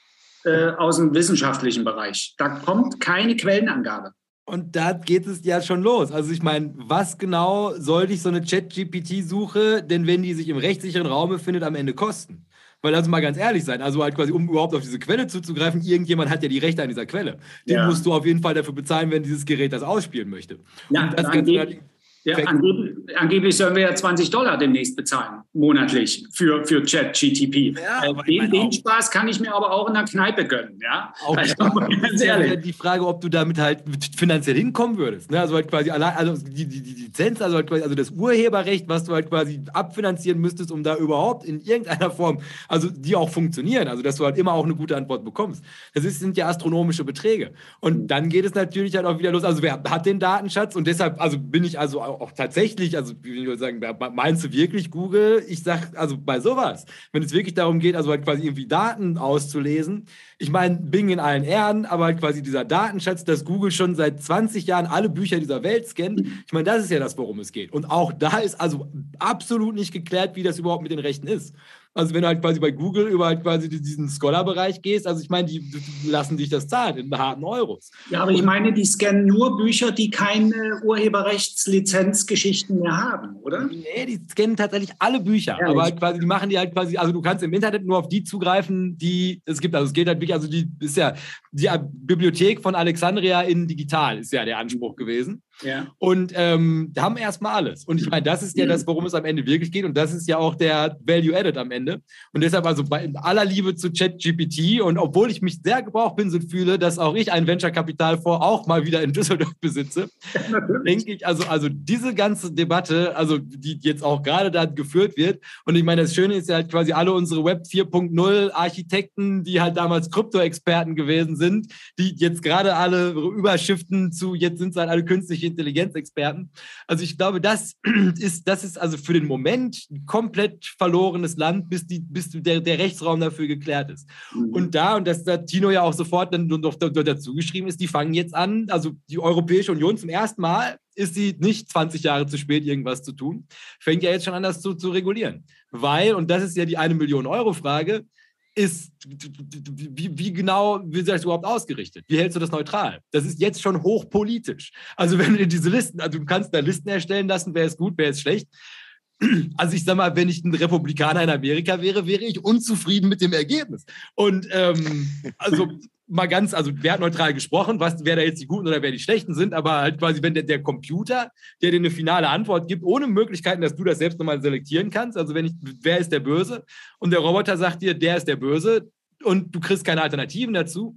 äh, aus dem wissenschaftlichen Bereich. Da kommt keine Quellenangabe. Und da geht es ja schon los. Also ich meine, was genau soll dich so eine Chat-GPT-Suche denn, wenn die sich im rechtssicheren Raum befindet, am Ende kosten? Weil lass uns mal ganz ehrlich sein, also halt quasi, um überhaupt auf diese Quelle zuzugreifen, irgendjemand hat ja die Rechte an dieser Quelle. Den ja. musst du auf jeden Fall dafür bezahlen, wenn dieses Gerät das ausspielen möchte. Ja, Und das Ganze ja, angeblich, angeblich sollen wir ja 20 Dollar demnächst bezahlen, monatlich, für, für Chat-GTP. Ja, den, den Spaß kann ich mir aber auch in der Kneipe gönnen. Ja? Auch also, ganz ehrlich. die Frage, ob du damit halt finanziell hinkommen würdest. Ne? Also halt quasi allein, also die, die, die Lizenz, also, halt quasi, also das Urheberrecht, was du halt quasi abfinanzieren müsstest, um da überhaupt in irgendeiner Form, also die auch funktionieren, also dass du halt immer auch eine gute Antwort bekommst. Das ist, sind ja astronomische Beträge. Und mhm. dann geht es natürlich halt auch wieder los. Also wer hat den Datenschatz? Und deshalb, also bin ich also auch auch tatsächlich, also wie ich sagen, meinst du wirklich Google? Ich sag, also bei sowas, wenn es wirklich darum geht, also halt quasi irgendwie Daten auszulesen, ich meine, Bing in allen Ehren, aber halt quasi dieser Datenschatz, dass Google schon seit 20 Jahren alle Bücher dieser Welt scannt, ich meine, das ist ja das, worum es geht. Und auch da ist also absolut nicht geklärt, wie das überhaupt mit den Rechten ist. Also wenn du halt quasi bei Google über halt quasi diesen Scholar-Bereich gehst, also ich meine, die, lassen dich das zahlen in harten Euros. Ja, aber ich meine, die scannen nur Bücher, die keine Urheberrechtslizenzgeschichten mehr haben, oder? Nee, die scannen tatsächlich alle Bücher. Ja, aber halt quasi, die machen die halt quasi, also du kannst im Internet nur auf die zugreifen, die es gibt. Also es geht halt wirklich, also die ist ja die Bibliothek von Alexandria in digital, ist ja der Anspruch gewesen. Ja. Und ähm, haben erstmal alles. Und ich meine, das ist ja das, worum es am Ende wirklich geht. Und das ist ja auch der Value Added am Ende. Und deshalb also bei aller Liebe zu ChatGPT und obwoch ich mich sehr gebrauchpinselt fühle, dass auch ich ein Venture-Kapital vor auch mal wieder in Düsseldorf besitze, denke ich, also, also diese ganze Debatte, also die jetzt auch gerade da geführt wird. Und ich meine, das Schöne ist ja halt quasi alle unsere Web 4.0 Architekten, die halt damals Krypto-Experten gewesen sind, die jetzt gerade alle überschiften zu, jetzt sind es halt alle künstliche Intelligenzexperten. Also ich glaube, das ist, das ist also für den Moment ein komplett verlorenes Land, bis, die, bis der, der Rechtsraum dafür geklärt ist. Mhm. Und da, und das hat Tino ja auch sofort dann noch dazu geschrieben ist, die fangen jetzt an, also die Europäische Union zum ersten Mal ist sie nicht 20 Jahre zu spät, irgendwas zu tun, fängt ja jetzt schon an, das zu, zu regulieren. Weil, und das ist ja die eine Million Euro Frage, ist, wie, wie genau wird das überhaupt ausgerichtet? Wie hältst du das neutral? Das ist jetzt schon hochpolitisch. Also wenn du dir diese Listen, also du kannst da Listen erstellen lassen, wer ist gut, wer ist schlecht. Also ich sag mal, wenn ich ein Republikaner in Amerika wäre, wäre ich unzufrieden mit dem Ergebnis. Und ähm, also mal ganz, also wertneutral gesprochen, was, wer da jetzt die Guten oder wer die Schlechten sind, aber halt quasi, wenn der, der Computer, der dir eine finale Antwort gibt, ohne Möglichkeiten, dass du das selbst nochmal selektieren kannst, also wenn ich, wer ist der Böse und der Roboter sagt dir, der ist der Böse und du kriegst keine Alternativen dazu,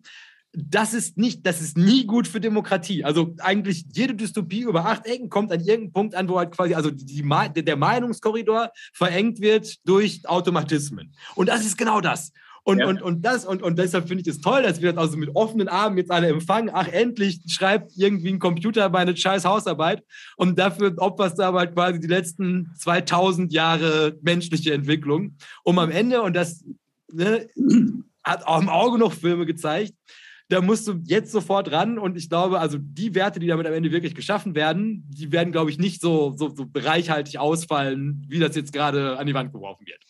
das ist nicht, das ist nie gut für Demokratie. Also eigentlich jede Dystopie über acht Ecken kommt an irgendeinen Punkt an, wo halt quasi, also die, der Meinungskorridor verengt wird durch Automatismen. Und das ist genau das. Und, ja. und, und, das, und, und deshalb finde ich es toll, dass wir das also mit offenen Armen jetzt alle empfangen. Ach, endlich schreibt irgendwie ein Computer meine scheiß Hausarbeit. Und dafür opferst du aber halt quasi die letzten 2000 Jahre menschliche Entwicklung, um am Ende, und das ne, hat auch im Auge noch Filme gezeigt, da musst du jetzt sofort ran und ich glaube, also die Werte, die damit am Ende wirklich geschaffen werden, die werden, glaube ich, nicht so, so, so reichhaltig ausfallen, wie das jetzt gerade an die Wand geworfen wird.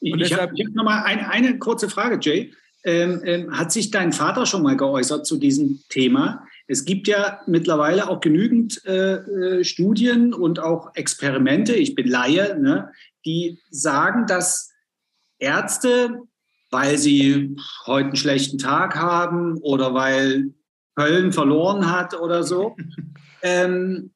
Und ich habe hab noch mal ein, eine kurze Frage, Jay. Ähm, ähm, hat sich dein Vater schon mal geäußert zu diesem Thema? Es gibt ja mittlerweile auch genügend äh, äh Studien und auch Experimente, ich bin Laie, ne, die sagen, dass Ärzte weil sie heute einen schlechten Tag haben oder weil Köln verloren hat oder so. ähm,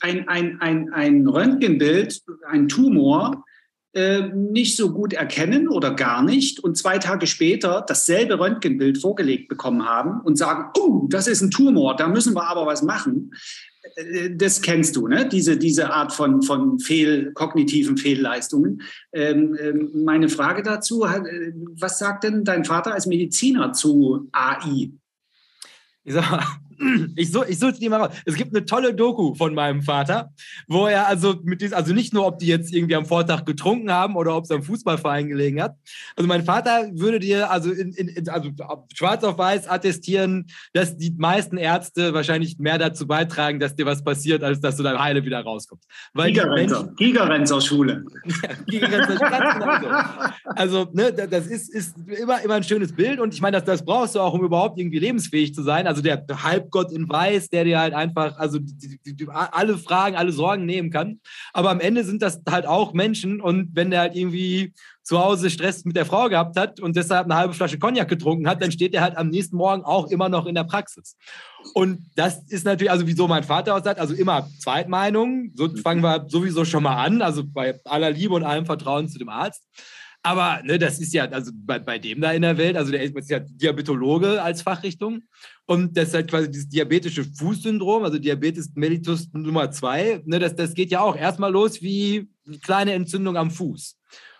ein, ein, ein, ein Röntgenbild, ein Tumor, äh, nicht so gut erkennen oder gar nicht und zwei Tage später dasselbe Röntgenbild vorgelegt bekommen haben und sagen, oh, das ist ein Tumor, da müssen wir aber was machen. Äh, das kennst du, ne? diese, diese Art von, von Fehl, kognitiven Fehlleistungen. Ähm, ähm, meine Frage dazu, äh, was sagt denn dein Vater als Mediziner zu AI? Ich sag ich, so, ich suche die mal raus. Es gibt eine tolle Doku von meinem Vater, wo er also mit diesem, also nicht nur, ob die jetzt irgendwie am Vortag getrunken haben oder ob es am Fußballverein gelegen hat. Also mein Vater würde dir also, in, in, also schwarz auf weiß attestieren, dass die meisten Ärzte wahrscheinlich mehr dazu beitragen, dass dir was passiert, als dass du dann heile wieder rauskommst. Weil Gigarenzer, Gigarenzer Schule. Gigarenzer, ganz genau so. Also, ne, das ist, ist immer, immer ein schönes Bild und ich meine, das, das brauchst du auch, um überhaupt irgendwie lebensfähig zu sein. Also der halb Halbgott in Weiß, der dir halt einfach, also die, die, die, alle Fragen, alle Sorgen nehmen kann. Aber am Ende sind das halt auch Menschen und wenn der halt irgendwie zu Hause Stress mit der Frau gehabt hat und deshalb eine halbe Flasche Cognac getrunken hat, dann steht er halt am nächsten Morgen auch immer noch in der Praxis. Und das ist natürlich, also wieso mein Vater auch sagt, also immer Zweitmeinung, so fangen wir sowieso schon mal an, also bei aller Liebe und allem Vertrauen zu dem Arzt. Aber ne, das ist ja, also bei, bei dem da in der Welt, also der ist ja Diabetologe als Fachrichtung. Und das ist halt quasi dieses diabetische Fußsyndrom, also Diabetes mellitus Nummer zwei. Ne, das, das geht ja auch erstmal los wie eine kleine Entzündung am Fuß.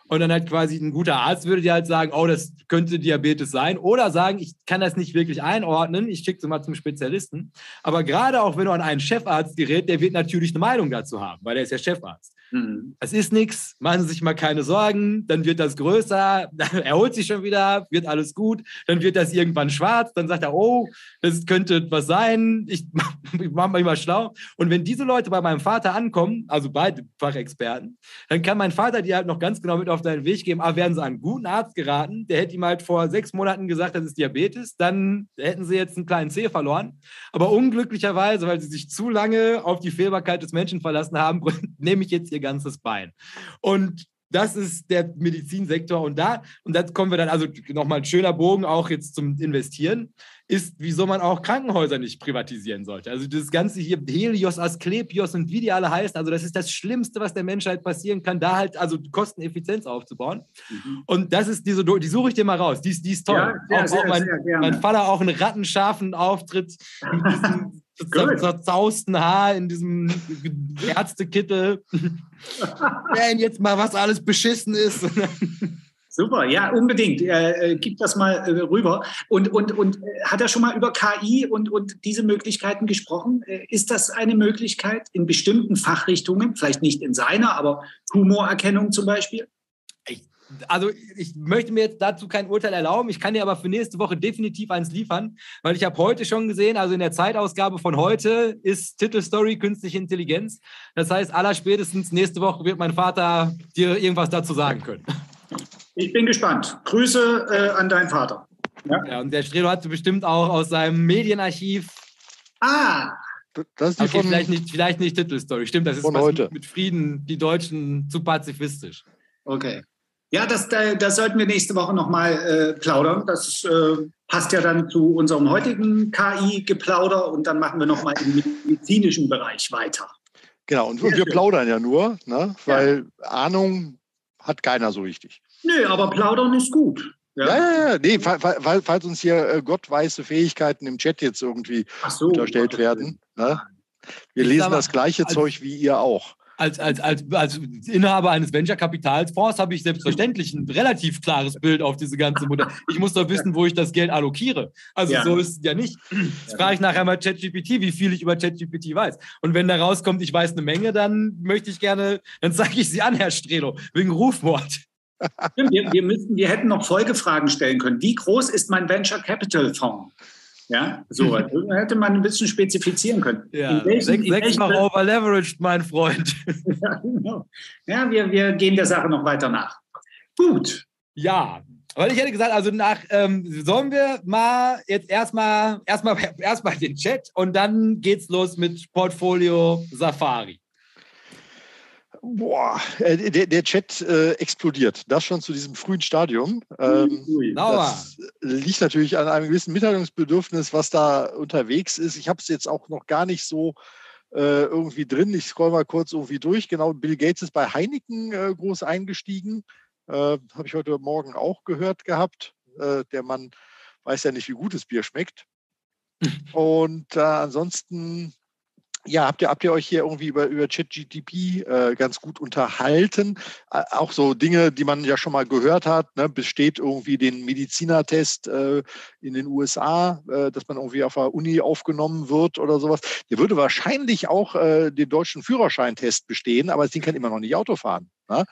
Und dann halt quasi ein guter Arzt würde dir halt sagen, oh, das könnte Diabetes sein. Oder sagen, ich kann das nicht wirklich einordnen, ich schicke es mal zum Spezialisten. Aber gerade auch wenn du an einen Chefarzt gerät, der wird natürlich eine Meinung dazu haben, weil er ist ja Chefarzt. Mhm. Es ist nichts, machen Sie sich mal keine Sorgen, dann wird das größer, dann erholt sich schon wieder, wird alles gut, dann wird das irgendwann schwarz, dann sagt er, oh, das könnte etwas sein, ich, ich mache mich mal schlau. Und wenn diese Leute bei meinem Vater ankommen, also beide Fachexperten, dann kann mein Vater die halt noch ganz genau mit auf deinen Weg geben, aber werden sie einen guten Arzt geraten, der hätte ihm halt vor sechs Monaten gesagt, das ist Diabetes, dann hätten sie jetzt einen kleinen Zeh verloren. Aber unglücklicherweise, weil sie sich zu lange auf die Fehlbarkeit des Menschen verlassen haben, nehme ich jetzt ihr ganzes Bein. Und das ist der Medizinsektor. Und da, und da kommen wir dann, also nochmal ein schöner Bogen auch jetzt zum Investieren, ist, wieso man auch Krankenhäuser nicht privatisieren sollte. Also das Ganze hier, Helios, Asklepios und wie die alle heißen, also das ist das Schlimmste, was der Menschheit passieren kann, da halt also Kosteneffizienz aufzubauen. Mhm. Und das ist diese, die suche ich dir mal raus, die ist, die ist toll. Ja, sehr, auch, sehr, auch mein, mein Vater auch einen rattenscharfen Auftritt mit diesem zerzausten Haar in diesem Ärztekittel. Wenn jetzt mal was alles beschissen ist. Super, ja, unbedingt. Äh, gib das mal äh, rüber. Und, und, und äh, hat er schon mal über KI und, und diese Möglichkeiten gesprochen? Äh, ist das eine Möglichkeit in bestimmten Fachrichtungen, vielleicht nicht in seiner, aber Tumorerkennung zum Beispiel? Also ich möchte mir jetzt dazu kein Urteil erlauben. Ich kann dir aber für nächste Woche definitiv eins liefern, weil ich habe heute schon gesehen, also in der Zeitausgabe von heute ist Titelstory künstliche Intelligenz. Das heißt, allerspätestens nächste Woche wird mein Vater dir irgendwas dazu sagen können. Ich bin gespannt. Grüße äh, an deinen Vater. Ja? ja, und der Strelo hat bestimmt auch aus seinem Medienarchiv. Ah! Das ist die okay, von, vielleicht nicht, vielleicht nicht Titelstory. Stimmt, das ist von heute. mit Frieden, die Deutschen zu pazifistisch. Okay. Ja, das, das sollten wir nächste Woche nochmal äh, plaudern. Das äh, passt ja dann zu unserem heutigen KI-Geplauder und dann machen wir nochmal im medizinischen Bereich weiter. Genau, und wir plaudern ja nur, ne? weil ja. Ahnung hat keiner so richtig. Nö, aber plaudern ist gut. Ja, ja, ja. ja. Nee, falls, falls uns hier äh, gottweise Fähigkeiten im Chat jetzt irgendwie so, unterstellt werden. Ne? Wir lesen das gleiche Zeug wie ihr auch. Als, als, als, als Inhaber eines Venture-Kapitalfonds habe ich selbstverständlich ein relativ klares Bild auf diese ganze Modell. Ich muss doch wissen, wo ich das Geld allokiere. Also ja. so ist es ja nicht. Jetzt frage ich nachher mal ChatGPT, wie viel ich über ChatGPT weiß. Und wenn da rauskommt, ich weiß eine Menge, dann möchte ich gerne, dann zeige ich sie an, Herr Strelo, wegen Rufmord. Wir, wir, müssten, wir hätten noch Folgefragen stellen können. Wie groß ist mein Venture Capital Fonds? Ja, so hätte man ein bisschen spezifizieren können. Ja, welchen, sechs, sechsmal overleveraged, mein Freund. ja, genau. ja wir, wir gehen der Sache noch weiter nach. Gut. Ja, weil ich hätte gesagt, also nach, ähm, sollen wir mal jetzt erstmal erstmal erstmal den Chat und dann geht's los mit Portfolio Safari. Boah, äh, der, der Chat äh, explodiert. Das schon zu diesem frühen Stadium. Ähm, das liegt natürlich an einem gewissen Mitteilungsbedürfnis, was da unterwegs ist. Ich habe es jetzt auch noch gar nicht so äh, irgendwie drin. Ich scroll mal kurz irgendwie durch. Genau, Bill Gates ist bei Heineken äh, groß eingestiegen. Äh, habe ich heute Morgen auch gehört gehabt. Äh, der Mann weiß ja nicht, wie gut das Bier schmeckt. Und ansonsten ja, habt ihr, habt ihr euch hier irgendwie über, über ChatGTP äh, ganz gut unterhalten? Äh, auch so Dinge, die man ja schon mal gehört hat, ne? besteht irgendwie den Medizinertest äh, in den USA, äh, dass man irgendwie auf der Uni aufgenommen wird oder sowas. Der würde wahrscheinlich auch äh, den deutschen Führerscheintest bestehen, aber das Ding kann immer noch nicht Auto fahren. Ne?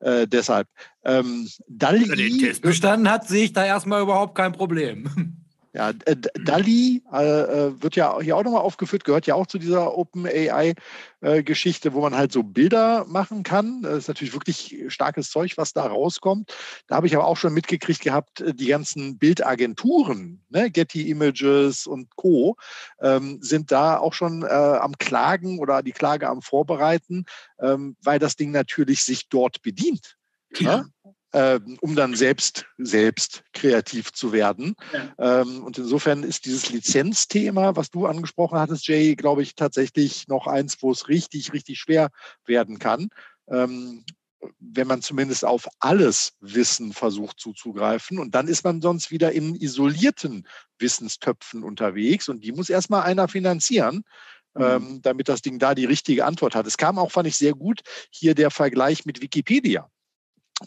Äh, deshalb. Ähm, Wenn den Test bestanden hat, sehe ich da erstmal überhaupt kein Problem. Ja, äh, DALI äh, äh, wird ja hier auch nochmal aufgeführt, gehört ja auch zu dieser OpenAI-Geschichte, wo man halt so Bilder machen kann. Das ist natürlich wirklich starkes Zeug, was da rauskommt. Da habe ich aber auch schon mitgekriegt gehabt, äh, die ganzen Bildagenturen, ne, Getty Images und Co., ähm, sind da auch schon äh, am Klagen oder die Klage am Vorbereiten, ähm, weil das Ding natürlich sich dort bedient. Ja. Ne? Ähm, um dann selbst, selbst kreativ zu werden. Ja. Ähm, und insofern ist dieses Lizenzthema, was du angesprochen hattest, Jay, glaube ich, tatsächlich noch eins, wo es richtig, richtig schwer werden kann. Ähm, wenn man zumindest auf alles Wissen versucht zuzugreifen. Und dann ist man sonst wieder in isolierten Wissenstöpfen unterwegs und die muss erstmal einer finanzieren. Mhm. damit das Ding da die richtige Antwort hat. Es kam auch, fand ich sehr gut, hier der Vergleich mit Wikipedia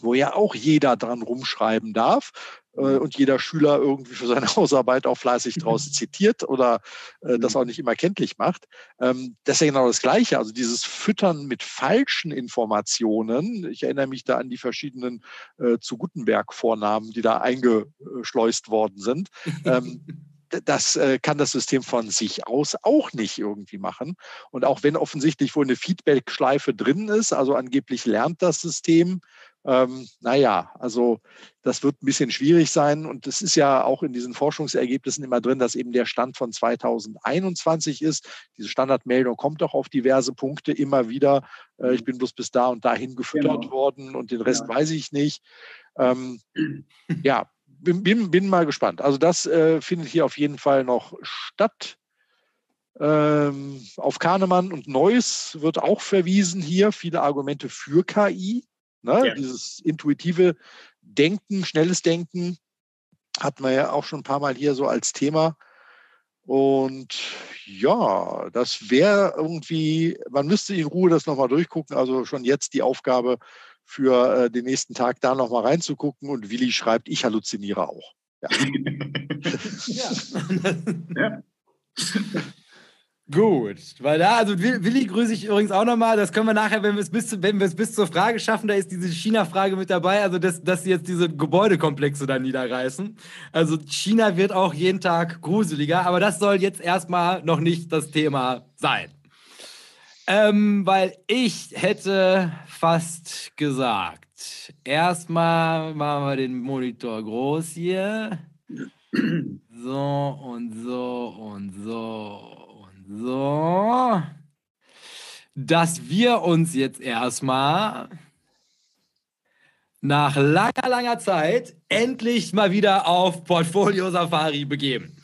wo ja auch jeder dran rumschreiben darf äh, mhm. und jeder Schüler irgendwie für seine Hausarbeit auch fleißig draus zitiert oder äh, das mhm. auch nicht immer kenntlich macht. Ähm, das ist ja genau das Gleiche. Also dieses Füttern mit falschen Informationen. Ich erinnere mich da an die verschiedenen äh, zu Gutenberg-Vornamen, die da eingeschleust worden sind. Ähm, das äh, kann das System von sich aus auch nicht irgendwie machen. Und auch wenn offensichtlich wohl eine Feedback-Schleife drin ist, also angeblich lernt das System, ähm, naja, also das wird ein bisschen schwierig sein. Und es ist ja auch in diesen Forschungsergebnissen immer drin, dass eben der Stand von 2021 ist. Diese Standardmeldung kommt auch auf diverse Punkte immer wieder. Äh, ich mhm. bin bloß bis da und dahin gefüttert genau. worden und den Rest ja. weiß ich nicht. Ähm, ja, bin, bin, bin, mal gespannt. Also das äh, findet hier auf jeden Fall noch statt. Ähm, auf Kahnemann und Neuss wird auch verwiesen hier. Viele Argumente für KI. Ne? Ja. Dieses intuitive Denken, schnelles Denken hatten wir ja auch schon ein paar Mal hier so als Thema. Und ja, das wäre irgendwie, man müsste in Ruhe das nochmal durchgucken. Also schon jetzt die Aufgabe für äh, den nächsten Tag da nochmal reinzugucken. Und Willi schreibt, ich halluziniere auch. Ja. ja. Gut, weil da, also Willi grüße ich übrigens auch nochmal. Das können wir nachher, wenn wir es bis, wenn wir es bis zur Frage schaffen, da ist diese China-Frage mit dabei, also dass, dass sie jetzt diese Gebäudekomplexe da niederreißen. Also China wird auch jeden Tag gruseliger, aber das soll jetzt erstmal noch nicht das Thema sein. Ähm, weil ich hätte fast gesagt, erstmal machen wir den Monitor groß hier. So und so und so so, dass wir uns jetzt erstmal nach langer, langer Zeit endlich mal wieder auf Portfolio Safari begeben.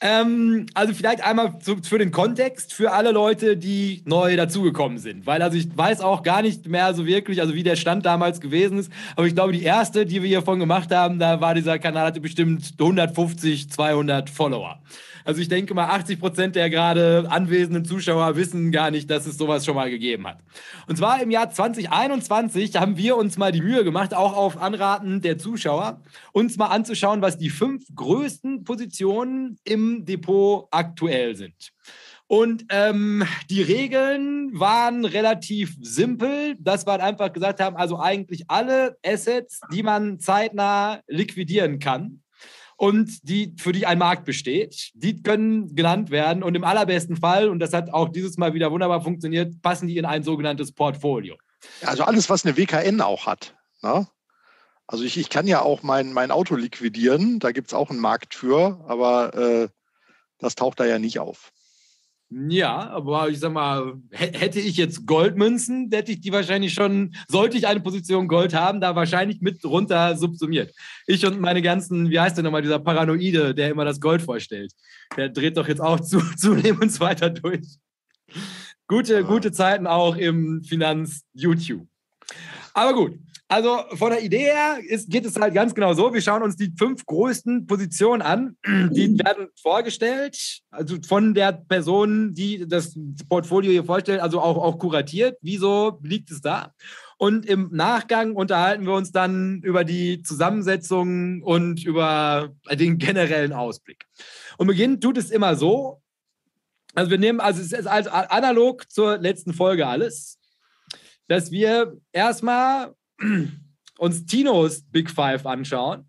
Ähm, also vielleicht einmal zu, für den Kontext, für alle Leute, die neu dazugekommen sind. Weil also ich weiß auch gar nicht mehr so wirklich, also wie der Stand damals gewesen ist. Aber ich glaube, die erste, die wir hiervon gemacht haben, da war dieser Kanal, hatte bestimmt 150, 200 Follower. Also ich denke mal, 80 Prozent der gerade anwesenden Zuschauer wissen gar nicht, dass es sowas schon mal gegeben hat. Und zwar im Jahr 2021 haben wir uns mal die Mühe gemacht, auch auf Anraten der Zuschauer, uns mal anzuschauen, was die fünf größten Positionen im Depot aktuell sind. Und ähm, die Regeln waren relativ simpel, dass wir halt einfach gesagt haben, also eigentlich alle Assets, die man zeitnah liquidieren kann, und die, für die ein Markt besteht. Die können genannt werden und im allerbesten Fall, und das hat auch dieses Mal wieder wunderbar funktioniert, passen die in ein sogenanntes Portfolio. Also alles, was eine WKN auch hat. Ne? Also ich, ich kann ja auch mein, mein Auto liquidieren, da gibt es auch einen Markt für, aber äh, das taucht da ja nicht auf. Ja, aber ich sag mal, hätte ich jetzt Goldmünzen, hätte ich die wahrscheinlich schon, sollte ich eine Position Gold haben, da wahrscheinlich mit runter subsumiert. Ich und meine ganzen, wie heißt der nochmal, dieser Paranoide, der immer das Gold vorstellt, der dreht doch jetzt auch zu, zunehmend weiter durch. Gute, ja. gute Zeiten auch im Finanz-YouTube. Aber gut, also von der Idee her ist, geht es halt ganz genau so. Wir schauen uns die fünf größten Positionen an. Die werden vorgestellt, also von der Person, die das Portfolio hier vorstellt, also auch, auch kuratiert. Wieso liegt es da? Und im Nachgang unterhalten wir uns dann über die Zusammensetzung und über den generellen Ausblick. Und beginnen tut es immer so. Also wir nehmen, also es ist also analog zur letzten Folge alles, dass wir erstmal uns Tinos Big Five anschauen.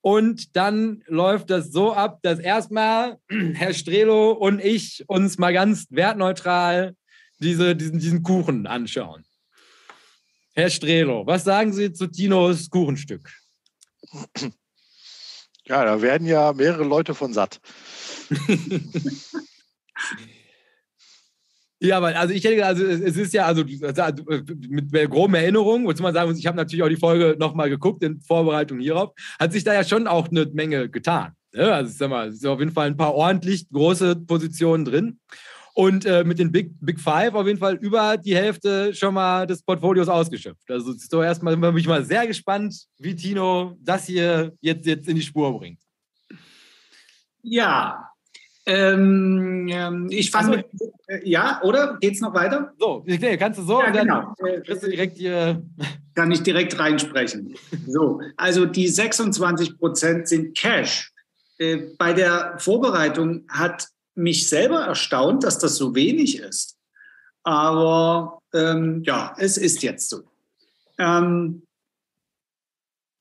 Und dann läuft das so ab, dass erstmal Herr Strelo und ich uns mal ganz wertneutral diese, diesen, diesen Kuchen anschauen. Herr Strelo, was sagen Sie zu Tinos Kuchenstück? Ja, da werden ja mehrere Leute von satt. Ja, aber also ich denke, also es ist ja, also mit groben Erinnerungen, muss man sagen, ich habe natürlich auch die Folge nochmal geguckt in Vorbereitung hierauf, hat sich da ja schon auch eine Menge getan. Ne? also ich sag mal, es sind auf jeden Fall ein paar ordentlich große Positionen drin. Und äh, mit den Big, Big Five auf jeden Fall über die Hälfte schon mal des Portfolios ausgeschöpft. Also so erstmal bin ich mal sehr gespannt, wie Tino das hier jetzt, jetzt in die Spur bringt. Ja, ähm, ähm, ich fand, also, äh, ja, oder? Geht es noch weiter? So, kannst du so ja, genau. dann kriegst du direkt hier. Kann ich direkt reinsprechen. So, also die 26 Prozent sind Cash. Äh, bei der Vorbereitung hat mich selber erstaunt, dass das so wenig ist. Aber ähm, ja, es ist jetzt so. Ähm,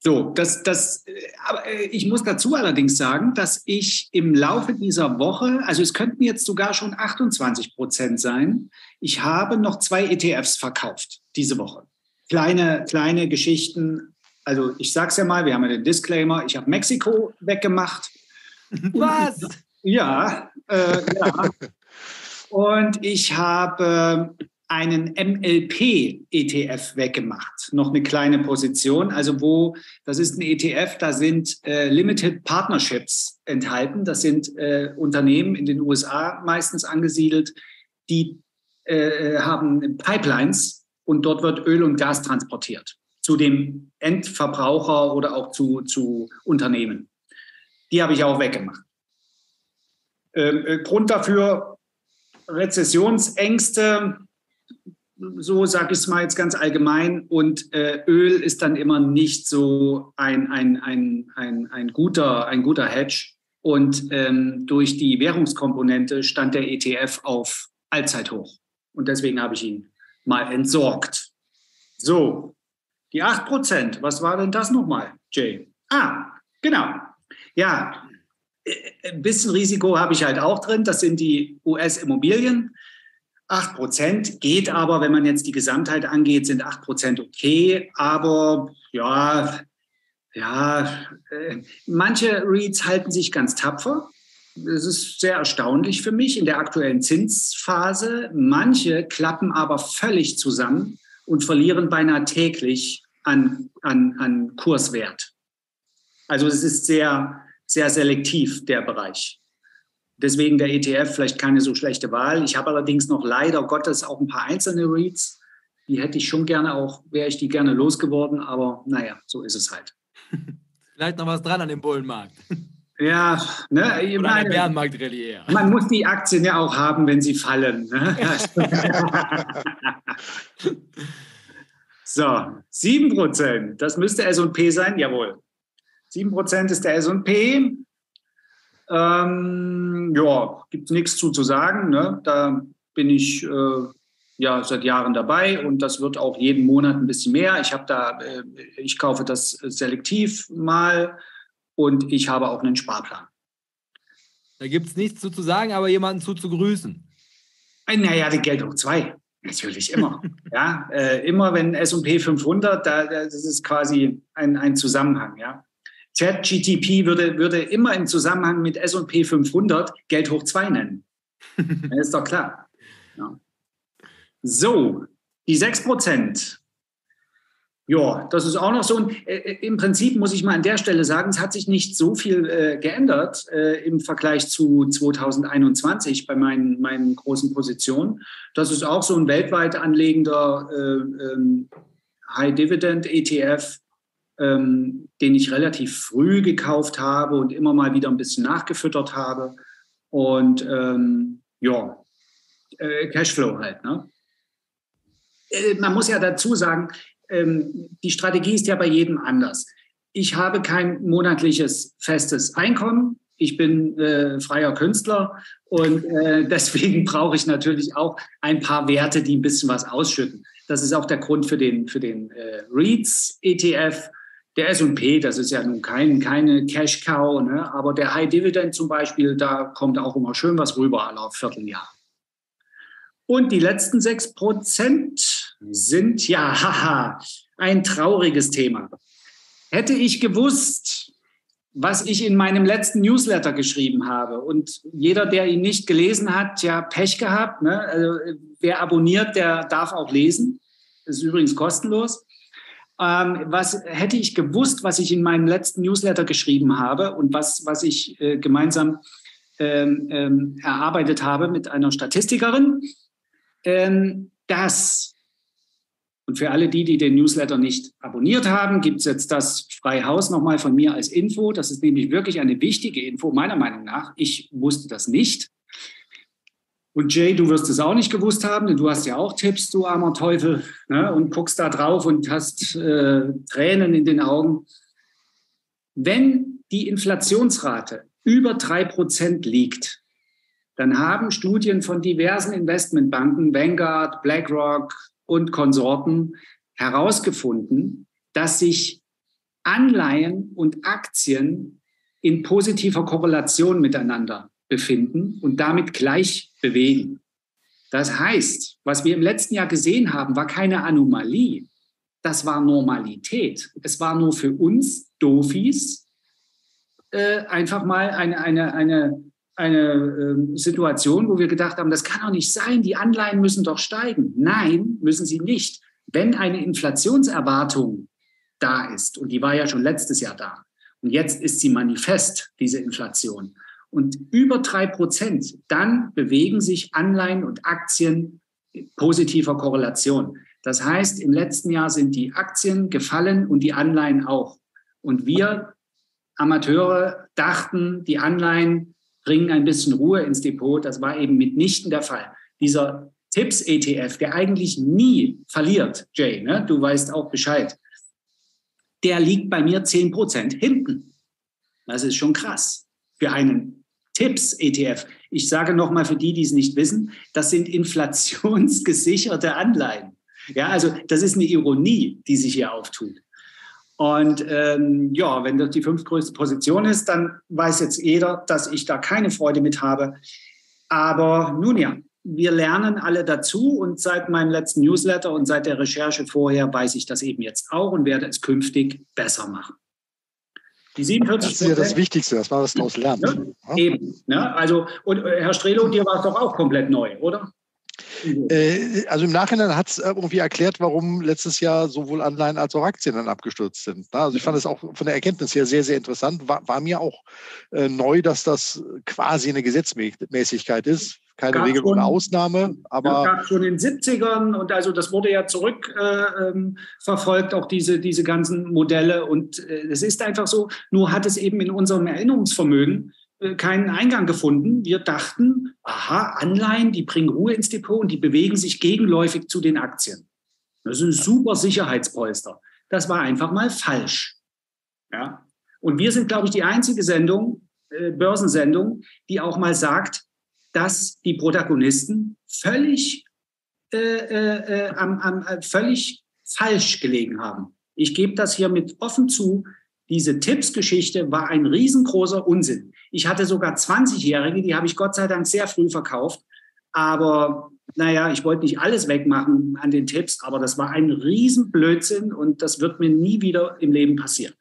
so, das, das, aber äh, ich muss dazu allerdings sagen, dass ich im Laufe dieser Woche, also es könnten jetzt sogar schon 28 Prozent sein, ich habe noch zwei ETFs verkauft diese Woche. Kleine, kleine Geschichten. Also ich sage es ja mal, wir haben ja den Disclaimer, ich habe Mexiko weggemacht. Was? ja, äh, ja. Und ich habe einen MLP-ETF weggemacht. Noch eine kleine Position, also wo, das ist ein ETF, da sind äh, Limited Partnerships enthalten. Das sind äh, Unternehmen in den USA meistens angesiedelt, die äh, haben Pipelines und dort wird Öl und Gas transportiert zu dem Endverbraucher oder auch zu, zu Unternehmen. Die habe ich auch weggemacht. Ähm, äh, Grund dafür Rezessionsängste, so sage ich es mal jetzt ganz allgemein. Und äh, Öl ist dann immer nicht so ein, ein, ein, ein, ein, guter, ein guter Hedge. Und ähm, durch die Währungskomponente stand der ETF auf Allzeithoch. Und deswegen habe ich ihn mal entsorgt. So, die 8%, was war denn das nochmal, Jay? Ah, genau. Ja, äh, ein bisschen Risiko habe ich halt auch drin. Das sind die US-Immobilien. 8 Prozent geht aber, wenn man jetzt die Gesamtheit angeht, sind 8 Prozent okay. Aber ja, ja, äh, manche Reads halten sich ganz tapfer. Das ist sehr erstaunlich für mich in der aktuellen Zinsphase. Manche klappen aber völlig zusammen und verlieren beinahe täglich an, an, an Kurswert. Also es ist sehr, sehr selektiv, der Bereich. Deswegen der ETF vielleicht keine so schlechte Wahl. Ich habe allerdings noch leider Gottes auch ein paar einzelne Reads. Die hätte ich schon gerne auch, wäre ich die gerne losgeworden, aber naja, so ist es halt. Vielleicht noch was dran an dem Bullenmarkt. Ja, ne, ich Oder meine, Bärenmarkt-Rallye eher. Man muss die Aktien ja auch haben, wenn sie fallen. Ne? so, 7%, das müsste S&P sein, jawohl. 7% ist der S&P. Ähm, ja, gibt es nichts zu, zu sagen. Ne? Da bin ich äh, ja seit Jahren dabei und das wird auch jeden Monat ein bisschen mehr. Ich habe da, äh, ich kaufe das selektiv mal und ich habe auch einen Sparplan. Da gibt es nichts zu, zu sagen, aber jemanden zu, zu grüßen. Äh, naja, die Geld hoch zwei. Natürlich immer. ja, äh, immer wenn S&P 500, da, das ist quasi ein, ein Zusammenhang. Ja. ChatGTP würde, würde immer im Zusammenhang mit S&P 500 Geld hoch zwei nennen. das ist doch klar. Ja. So, die 6 Prozent ja, das ist auch noch so. Und äh, im Prinzip muss ich mal an der Stelle sagen, es hat sich nicht so viel äh, geändert äh, im Vergleich zu 2021 bei meinen, meinen großen Positionen. Das ist auch so ein weltweit anlegender äh, ähm, den ich relativ früh gekauft habe und immer mal wieder ein bisschen nachgefüttert habe. Und ähm, ja, äh, Cashflow halt. Ne? Äh, man muss ja dazu sagen, ähm, die Strategie ist ja bei jedem anders. Ich habe kein monatliches festes Einkommen. Ich bin äh, freier Künstler und äh, deswegen brauche ich natürlich auch ein paar Werte, die ein bisschen was ausschütten. Das ist auch der Grund für den, für den äh, REITs ETF. Der S&P, das ist ja nun kein, keine Cash-Cow, ne? aber der High Dividend zum Beispiel, da kommt auch immer schön was rüber alle Vierteljahr. Und die letzten sechs Prozent sind ja, haha, ein trauriges Thema. Hätte ich gewusst, was ich in meinem letzten Newsletter geschrieben habe und jeder, der ihn nicht gelesen hat, ja Pech gehabt. Ne? Also, wer abonniert, der darf auch lesen. Das ist übrigens kostenlos. Ähm, was hätte ich gewusst, was ich in meinem letzten Newsletter geschrieben habe und was, was ich äh, gemeinsam ähm, ähm, erarbeitet habe mit einer Statistikerin, ähm, dass und für alle die, die den Newsletter nicht abonniert haben, gibt es jetzt das Freihaus nochmal von mir als Info. Das ist nämlich wirklich eine wichtige Info, meiner Meinung nach. Ich wusste das nicht. Und Jay, du wirst es auch nicht gewusst haben, denn du hast ja auch Tipps, du armer Teufel, ne, und guckst da drauf und hast äh, Tränen in den Augen. Wenn die Inflationsrate über drei Prozent liegt, dann haben Studien von diversen Investmentbanken, Vanguard, BlackRock, und Konsorten herausgefunden, dass sich Anleihen und Aktien in positiver Korrelation miteinander befinden und damit gleich bewegen. Das heißt, was wir im letzten Jahr gesehen haben, war keine Anomalie. Das war Normalität. Es war nur für uns Dofis äh, einfach mal eine, eine, eine eine äh, Situation, wo wir gedacht haben, das kann doch nicht sein, die Anleihen müssen doch steigen. Nein, müssen sie nicht. Wenn eine Inflationserwartung da ist, und die war ja schon letztes Jahr da, und jetzt ist sie manifest, diese Inflation, und über drei Prozent, dann bewegen sich Anleihen und Aktien positiver Korrelation. Das heißt, im letzten Jahr sind die Aktien gefallen und die Anleihen auch. Und wir Amateure dachten, die Anleihen bringen ein bisschen Ruhe ins Depot. Das war eben mitnichten der Fall. Dieser Tipps-ETF, der eigentlich nie verliert, Jay, ne? du weißt auch Bescheid, der liegt bei mir 10% hinten. Das ist schon krass für einen Tipps-ETF. Ich sage nochmal für die, die es nicht wissen, das sind inflationsgesicherte Anleihen. Ja, also das ist eine Ironie, die sich hier auftut. Und ähm, ja, wenn das die fünftgrößte Position ist, dann weiß jetzt jeder, dass ich da keine Freude mit habe. Aber nun ja, wir lernen alle dazu und seit meinem letzten Newsletter und seit der Recherche vorher weiß ich das eben jetzt auch und werde es künftig besser machen. Die 47 das ist ja das Wichtigste, dass man was daraus lernt. Ja, eben. Ne? Also, und äh, Herr Strelo, dir war es doch auch komplett neu, oder? Äh, also im Nachhinein hat es irgendwie erklärt, warum letztes Jahr sowohl Anleihen als auch Aktien dann abgestürzt sind. Also ich fand es auch von der Erkenntnis her sehr, sehr interessant. War, war mir auch äh, neu, dass das quasi eine Gesetzmäßigkeit ist. Keine Regel oder Ausnahme, aber. Das gab schon in den 70ern und also das wurde ja zurückverfolgt, äh, ähm, auch diese, diese ganzen Modelle. Und äh, es ist einfach so, nur hat es eben in unserem Erinnerungsvermögen äh, keinen Eingang gefunden. Wir dachten, aha, Anleihen, die bringen Ruhe ins Depot und die bewegen sich gegenläufig zu den Aktien. Das ist ein super Sicherheitspolster. Das war einfach mal falsch. Ja? Und wir sind, glaube ich, die einzige Sendung, äh, Börsensendung, die auch mal sagt, dass die Protagonisten völlig, äh, äh, äh am, am, äh, völlig falsch gelegen haben. Ich gebe das hier mit offen zu. Diese Tippsgeschichte war ein riesengroßer Unsinn. Ich hatte sogar 20-Jährige, die habe ich Gott sei Dank sehr früh verkauft. Aber naja, ich wollte nicht alles wegmachen an den Tipps, aber das war ein Riesenblödsinn und das wird mir nie wieder im Leben passieren.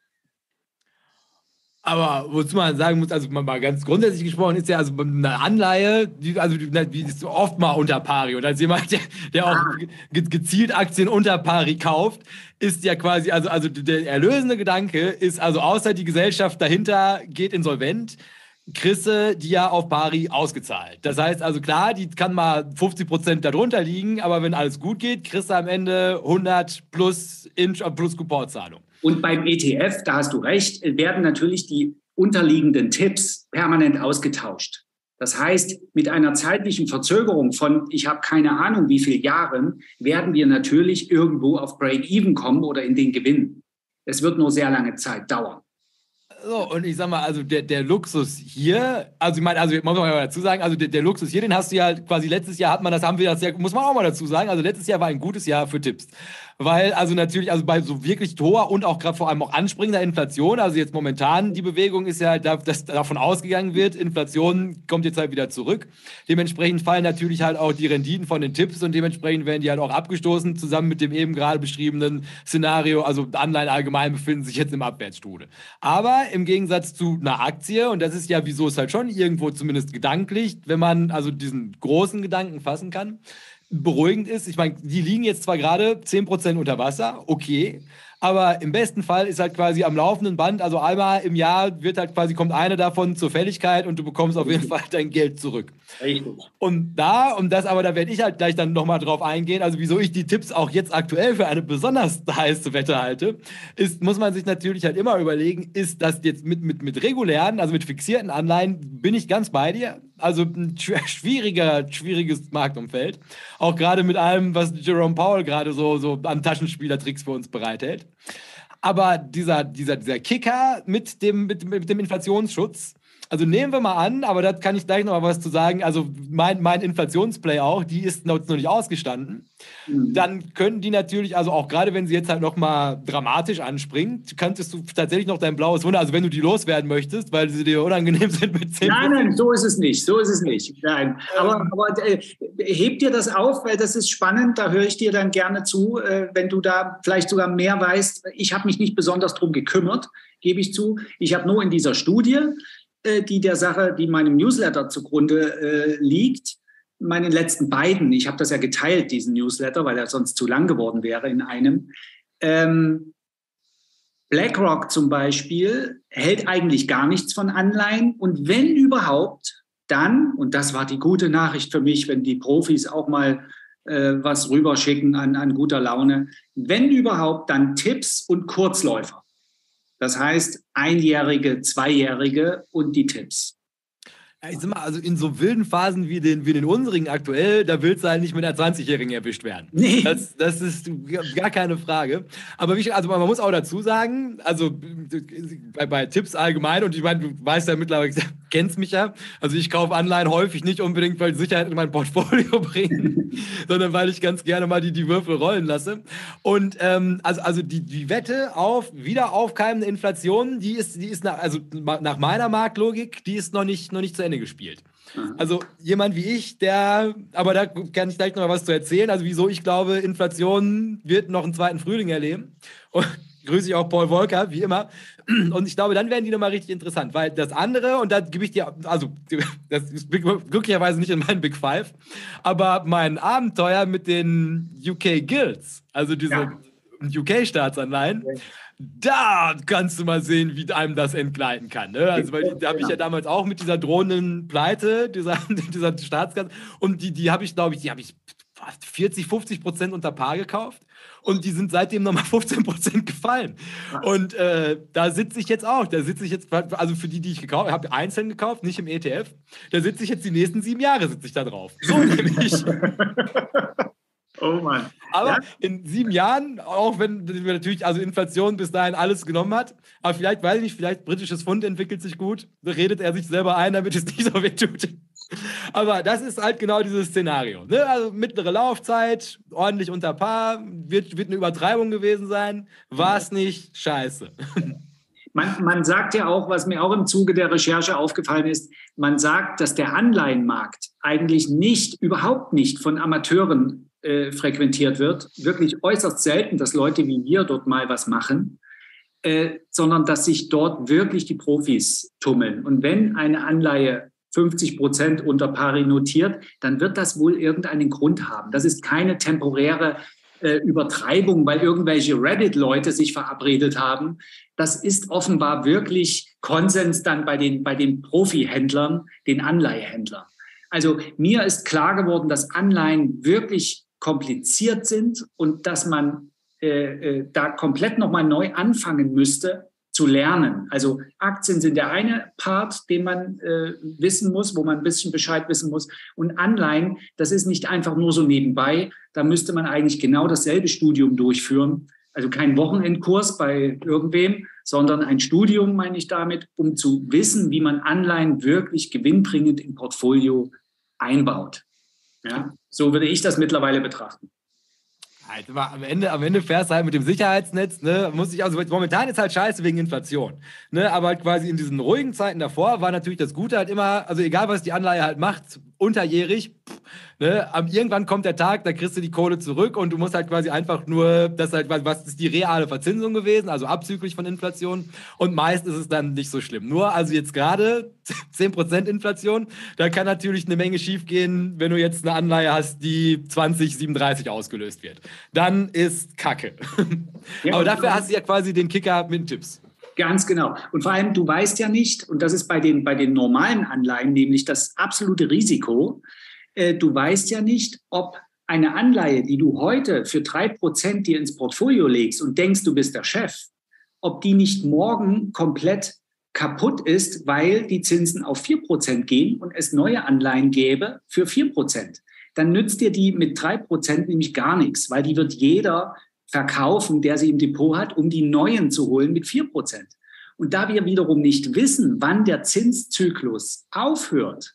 Aber wozu man sagen muss, also mal ganz grundsätzlich gesprochen, ist ja also eine Anleihe, die, also die ist oft mal unter Pari. Und als jemand, der, der auch ah. gezielt Aktien unter Pari kauft, ist ja quasi, also, also der erlösende Gedanke ist, also außer die Gesellschaft dahinter geht insolvent, Chrisse die ja auf Pari ausgezahlt. Das heißt also klar, die kann mal 50 Prozent darunter liegen, aber wenn alles gut geht, kriegst du am Ende 100 plus, Inch, plus Couponzahlung. Und beim ETF, da hast du recht, werden natürlich die unterliegenden Tipps permanent ausgetauscht. Das heißt, mit einer zeitlichen Verzögerung von, ich habe keine Ahnung, wie viele Jahren, werden wir natürlich irgendwo auf Break-Even kommen oder in den Gewinn. Es wird nur sehr lange Zeit dauern. So, und ich sag mal, also der, der Luxus hier, also ich meine, also muss man mal dazu sagen, also der, der, Luxus hier, den hast du ja quasi letztes Jahr hat man das, haben wir das ja, muss man auch mal dazu sagen, also letztes Jahr war ein gutes Jahr für Tipps weil also natürlich, also bei so wirklich hoher und auch gerade vor allem auch anspringender Inflation, also jetzt momentan die Bewegung ist ja, dass davon ausgegangen wird, Inflation kommt jetzt halt wieder zurück. Dementsprechend fallen natürlich halt auch die Renditen von den Tipps und dementsprechend werden die halt auch abgestoßen, zusammen mit dem eben gerade beschriebenen Szenario. Also Anleihen allgemein befinden sich jetzt im Abwärtsstude. Aber im Gegensatz zu einer Aktie, und das ist ja, wieso es halt schon irgendwo zumindest gedanklich, wenn man also diesen großen Gedanken fassen kann, beruhigend ist. Ich meine, die liegen jetzt zwar gerade 10% unter Wasser, okay, aber im besten Fall ist halt quasi am laufenden Band, also einmal im Jahr wird halt quasi, kommt eine davon zur Fälligkeit und du bekommst auf jeden Fall dein Geld zurück. Richtig. Und da, und das aber, da werde ich halt gleich dann nochmal drauf eingehen, also wieso ich die Tipps auch jetzt aktuell für eine besonders heiße Wette halte, ist, muss man sich natürlich halt immer überlegen, ist das jetzt mit, mit, mit regulären, also mit fixierten Anleihen, bin ich ganz bei dir. Also ein schwieriger, schwieriges Marktumfeld. Auch gerade mit allem, was Jerome Powell gerade so, so an Taschenspielertricks für uns bereithält. Aber dieser, dieser, dieser Kicker mit dem, mit, mit dem Inflationsschutz, also nehmen wir mal an, aber da kann ich gleich noch mal was zu sagen. Also mein, mein Inflationsplay auch, die ist noch, nicht ausgestanden. Mhm. Dann können die natürlich, also auch gerade wenn sie jetzt halt noch mal dramatisch anspringt, könntest du tatsächlich noch dein blaues Wunder, also wenn du die loswerden möchtest, weil sie dir unangenehm sind mit 10 Nein, nein, so ist es nicht, so ist es nicht. Nein, aber, ähm. aber äh, heb dir das auf, weil das ist spannend, da höre ich dir dann gerne zu, äh, wenn du da vielleicht sogar mehr weißt. Ich habe mich nicht besonders drum gekümmert, gebe ich zu. Ich habe nur in dieser Studie die der Sache, die meinem Newsletter zugrunde äh, liegt, meinen letzten beiden, ich habe das ja geteilt, diesen Newsletter, weil er sonst zu lang geworden wäre in einem. Ähm, BlackRock zum Beispiel hält eigentlich gar nichts von Anleihen und wenn überhaupt, dann, und das war die gute Nachricht für mich, wenn die Profis auch mal äh, was rüberschicken an, an guter Laune, wenn überhaupt, dann Tipps und Kurzläufer. Das heißt, Einjährige, Zweijährige und die Tipps. Ich sag mal, also in so wilden Phasen wie den, wie den unsrigen aktuell, da willst du halt nicht mit einer 20-Jährigen erwischt werden. Nee. Das, das ist gar keine Frage. Aber wie, also man muss auch dazu sagen, also bei, bei Tipps allgemein, und ich meine, du weißt ja mittlerweile, kennst mich ja, also ich kaufe Anleihen häufig nicht unbedingt, weil Sicherheit in mein Portfolio bringen, sondern weil ich ganz gerne mal die, die Würfel rollen lasse. Und ähm, also, also die, die Wette auf wieder aufkeimende Inflation, die ist, die ist nach, also nach meiner Marktlogik, die ist noch nicht, noch nicht zu Ende gespielt. Mhm. Also jemand wie ich, der, aber da kann ich gleich noch mal was zu erzählen, also wieso ich glaube, Inflation wird noch einen zweiten Frühling erleben. Und grüße ich auch Paul Volker, wie immer. Und ich glaube, dann werden die nochmal richtig interessant, weil das andere, und da gebe ich dir, also das ist glücklicherweise nicht in meinen Big Five, aber mein Abenteuer mit den UK Guilds, also diese ja. UK-Staatsanleihen, okay. Da kannst du mal sehen, wie einem das entgleiten kann. Ne? Also, weil da habe ich ja damals auch mit dieser drohenden Pleite, dieser, dieser Staatskasse, und die, die habe ich, glaube ich, die habe ich 40, 50 Prozent unter Paar gekauft und die sind seitdem nochmal 15 Prozent gefallen. Und äh, da sitze ich jetzt auch. Da sitze ich jetzt, also für die, die ich gekauft habe, einzeln gekauft, nicht im ETF. Da sitze ich jetzt die nächsten sieben Jahre sitze ich da drauf. So nämlich. Oh Mann. Aber ja? in sieben Jahren, auch wenn natürlich also Inflation bis dahin alles genommen hat, aber vielleicht, weiß ich nicht, vielleicht britisches Pfund entwickelt sich gut, redet er sich selber ein, damit es nicht so weh tut. Aber das ist halt genau dieses Szenario. Ne? Also mittlere Laufzeit, ordentlich unter Paar, wird, wird eine Übertreibung gewesen sein. War es nicht, scheiße. Man, man sagt ja auch, was mir auch im Zuge der Recherche aufgefallen ist, man sagt, dass der Anleihenmarkt eigentlich nicht, überhaupt nicht von Amateuren äh, frequentiert wird. Wirklich äußerst selten, dass Leute wie wir dort mal was machen. Äh, sondern dass sich dort wirklich die Profis tummeln. Und wenn eine Anleihe 50 Prozent unter pari notiert, dann wird das wohl irgendeinen Grund haben. Das ist keine temporäre äh, Übertreibung, weil irgendwelche Reddit-Leute sich verabredet haben. Das ist offenbar wirklich Konsens dann bei den, bei den Profi-Händlern, den Anleihehändlern. Also mir ist klar geworden, dass Anleihen wirklich kompliziert sind und dass man äh, äh, da komplett nochmal neu anfangen müsste, zu lernen. Also Aktien sind der eine Part, den man äh, wissen muss, wo man ein bisschen Bescheid wissen muss. Und Anleihen, das ist nicht einfach nur so nebenbei. Da müsste man eigentlich genau dasselbe Studium durchführen. Also kein Wochenendkurs bei irgendwem, sondern ein Studium, meine ich damit, um zu wissen, wie man Anleihen wirklich gewinnbringend im Portfolio einbaut. Ja, so würde ich das mittlerweile betrachten. Halt, am Ende, am Ende fährst du halt mit dem Sicherheitsnetz, ne, muss ich, also momentan ist halt scheiße wegen Inflation, ne, aber halt quasi in diesen ruhigen Zeiten davor war natürlich das Gute halt immer, also egal was die Anleihe halt macht, unterjährig, pff, Ne? Irgendwann kommt der Tag, da kriegst du die Kohle zurück und du musst halt quasi einfach nur, das halt, was ist die reale Verzinsung gewesen, also abzüglich von Inflation. Und meist ist es dann nicht so schlimm. Nur, also jetzt gerade 10% Inflation, da kann natürlich eine Menge schiefgehen, wenn du jetzt eine Anleihe hast, die 2037 ausgelöst wird. Dann ist Kacke. Ja, Aber dafür hast du ja quasi den Kicker mit Tipps. Ganz genau. Und vor allem, du weißt ja nicht, und das ist bei den, bei den normalen Anleihen nämlich das absolute Risiko, äh, du weißt ja nicht, ob eine Anleihe, die du heute für drei Prozent dir ins Portfolio legst und denkst, du bist der Chef, ob die nicht morgen komplett kaputt ist, weil die Zinsen auf vier Prozent gehen und es neue Anleihen gäbe für vier Prozent. Dann nützt dir die mit drei Prozent nämlich gar nichts, weil die wird jeder verkaufen, der sie im Depot hat, um die neuen zu holen mit vier Prozent. Und da wir wiederum nicht wissen, wann der Zinszyklus aufhört,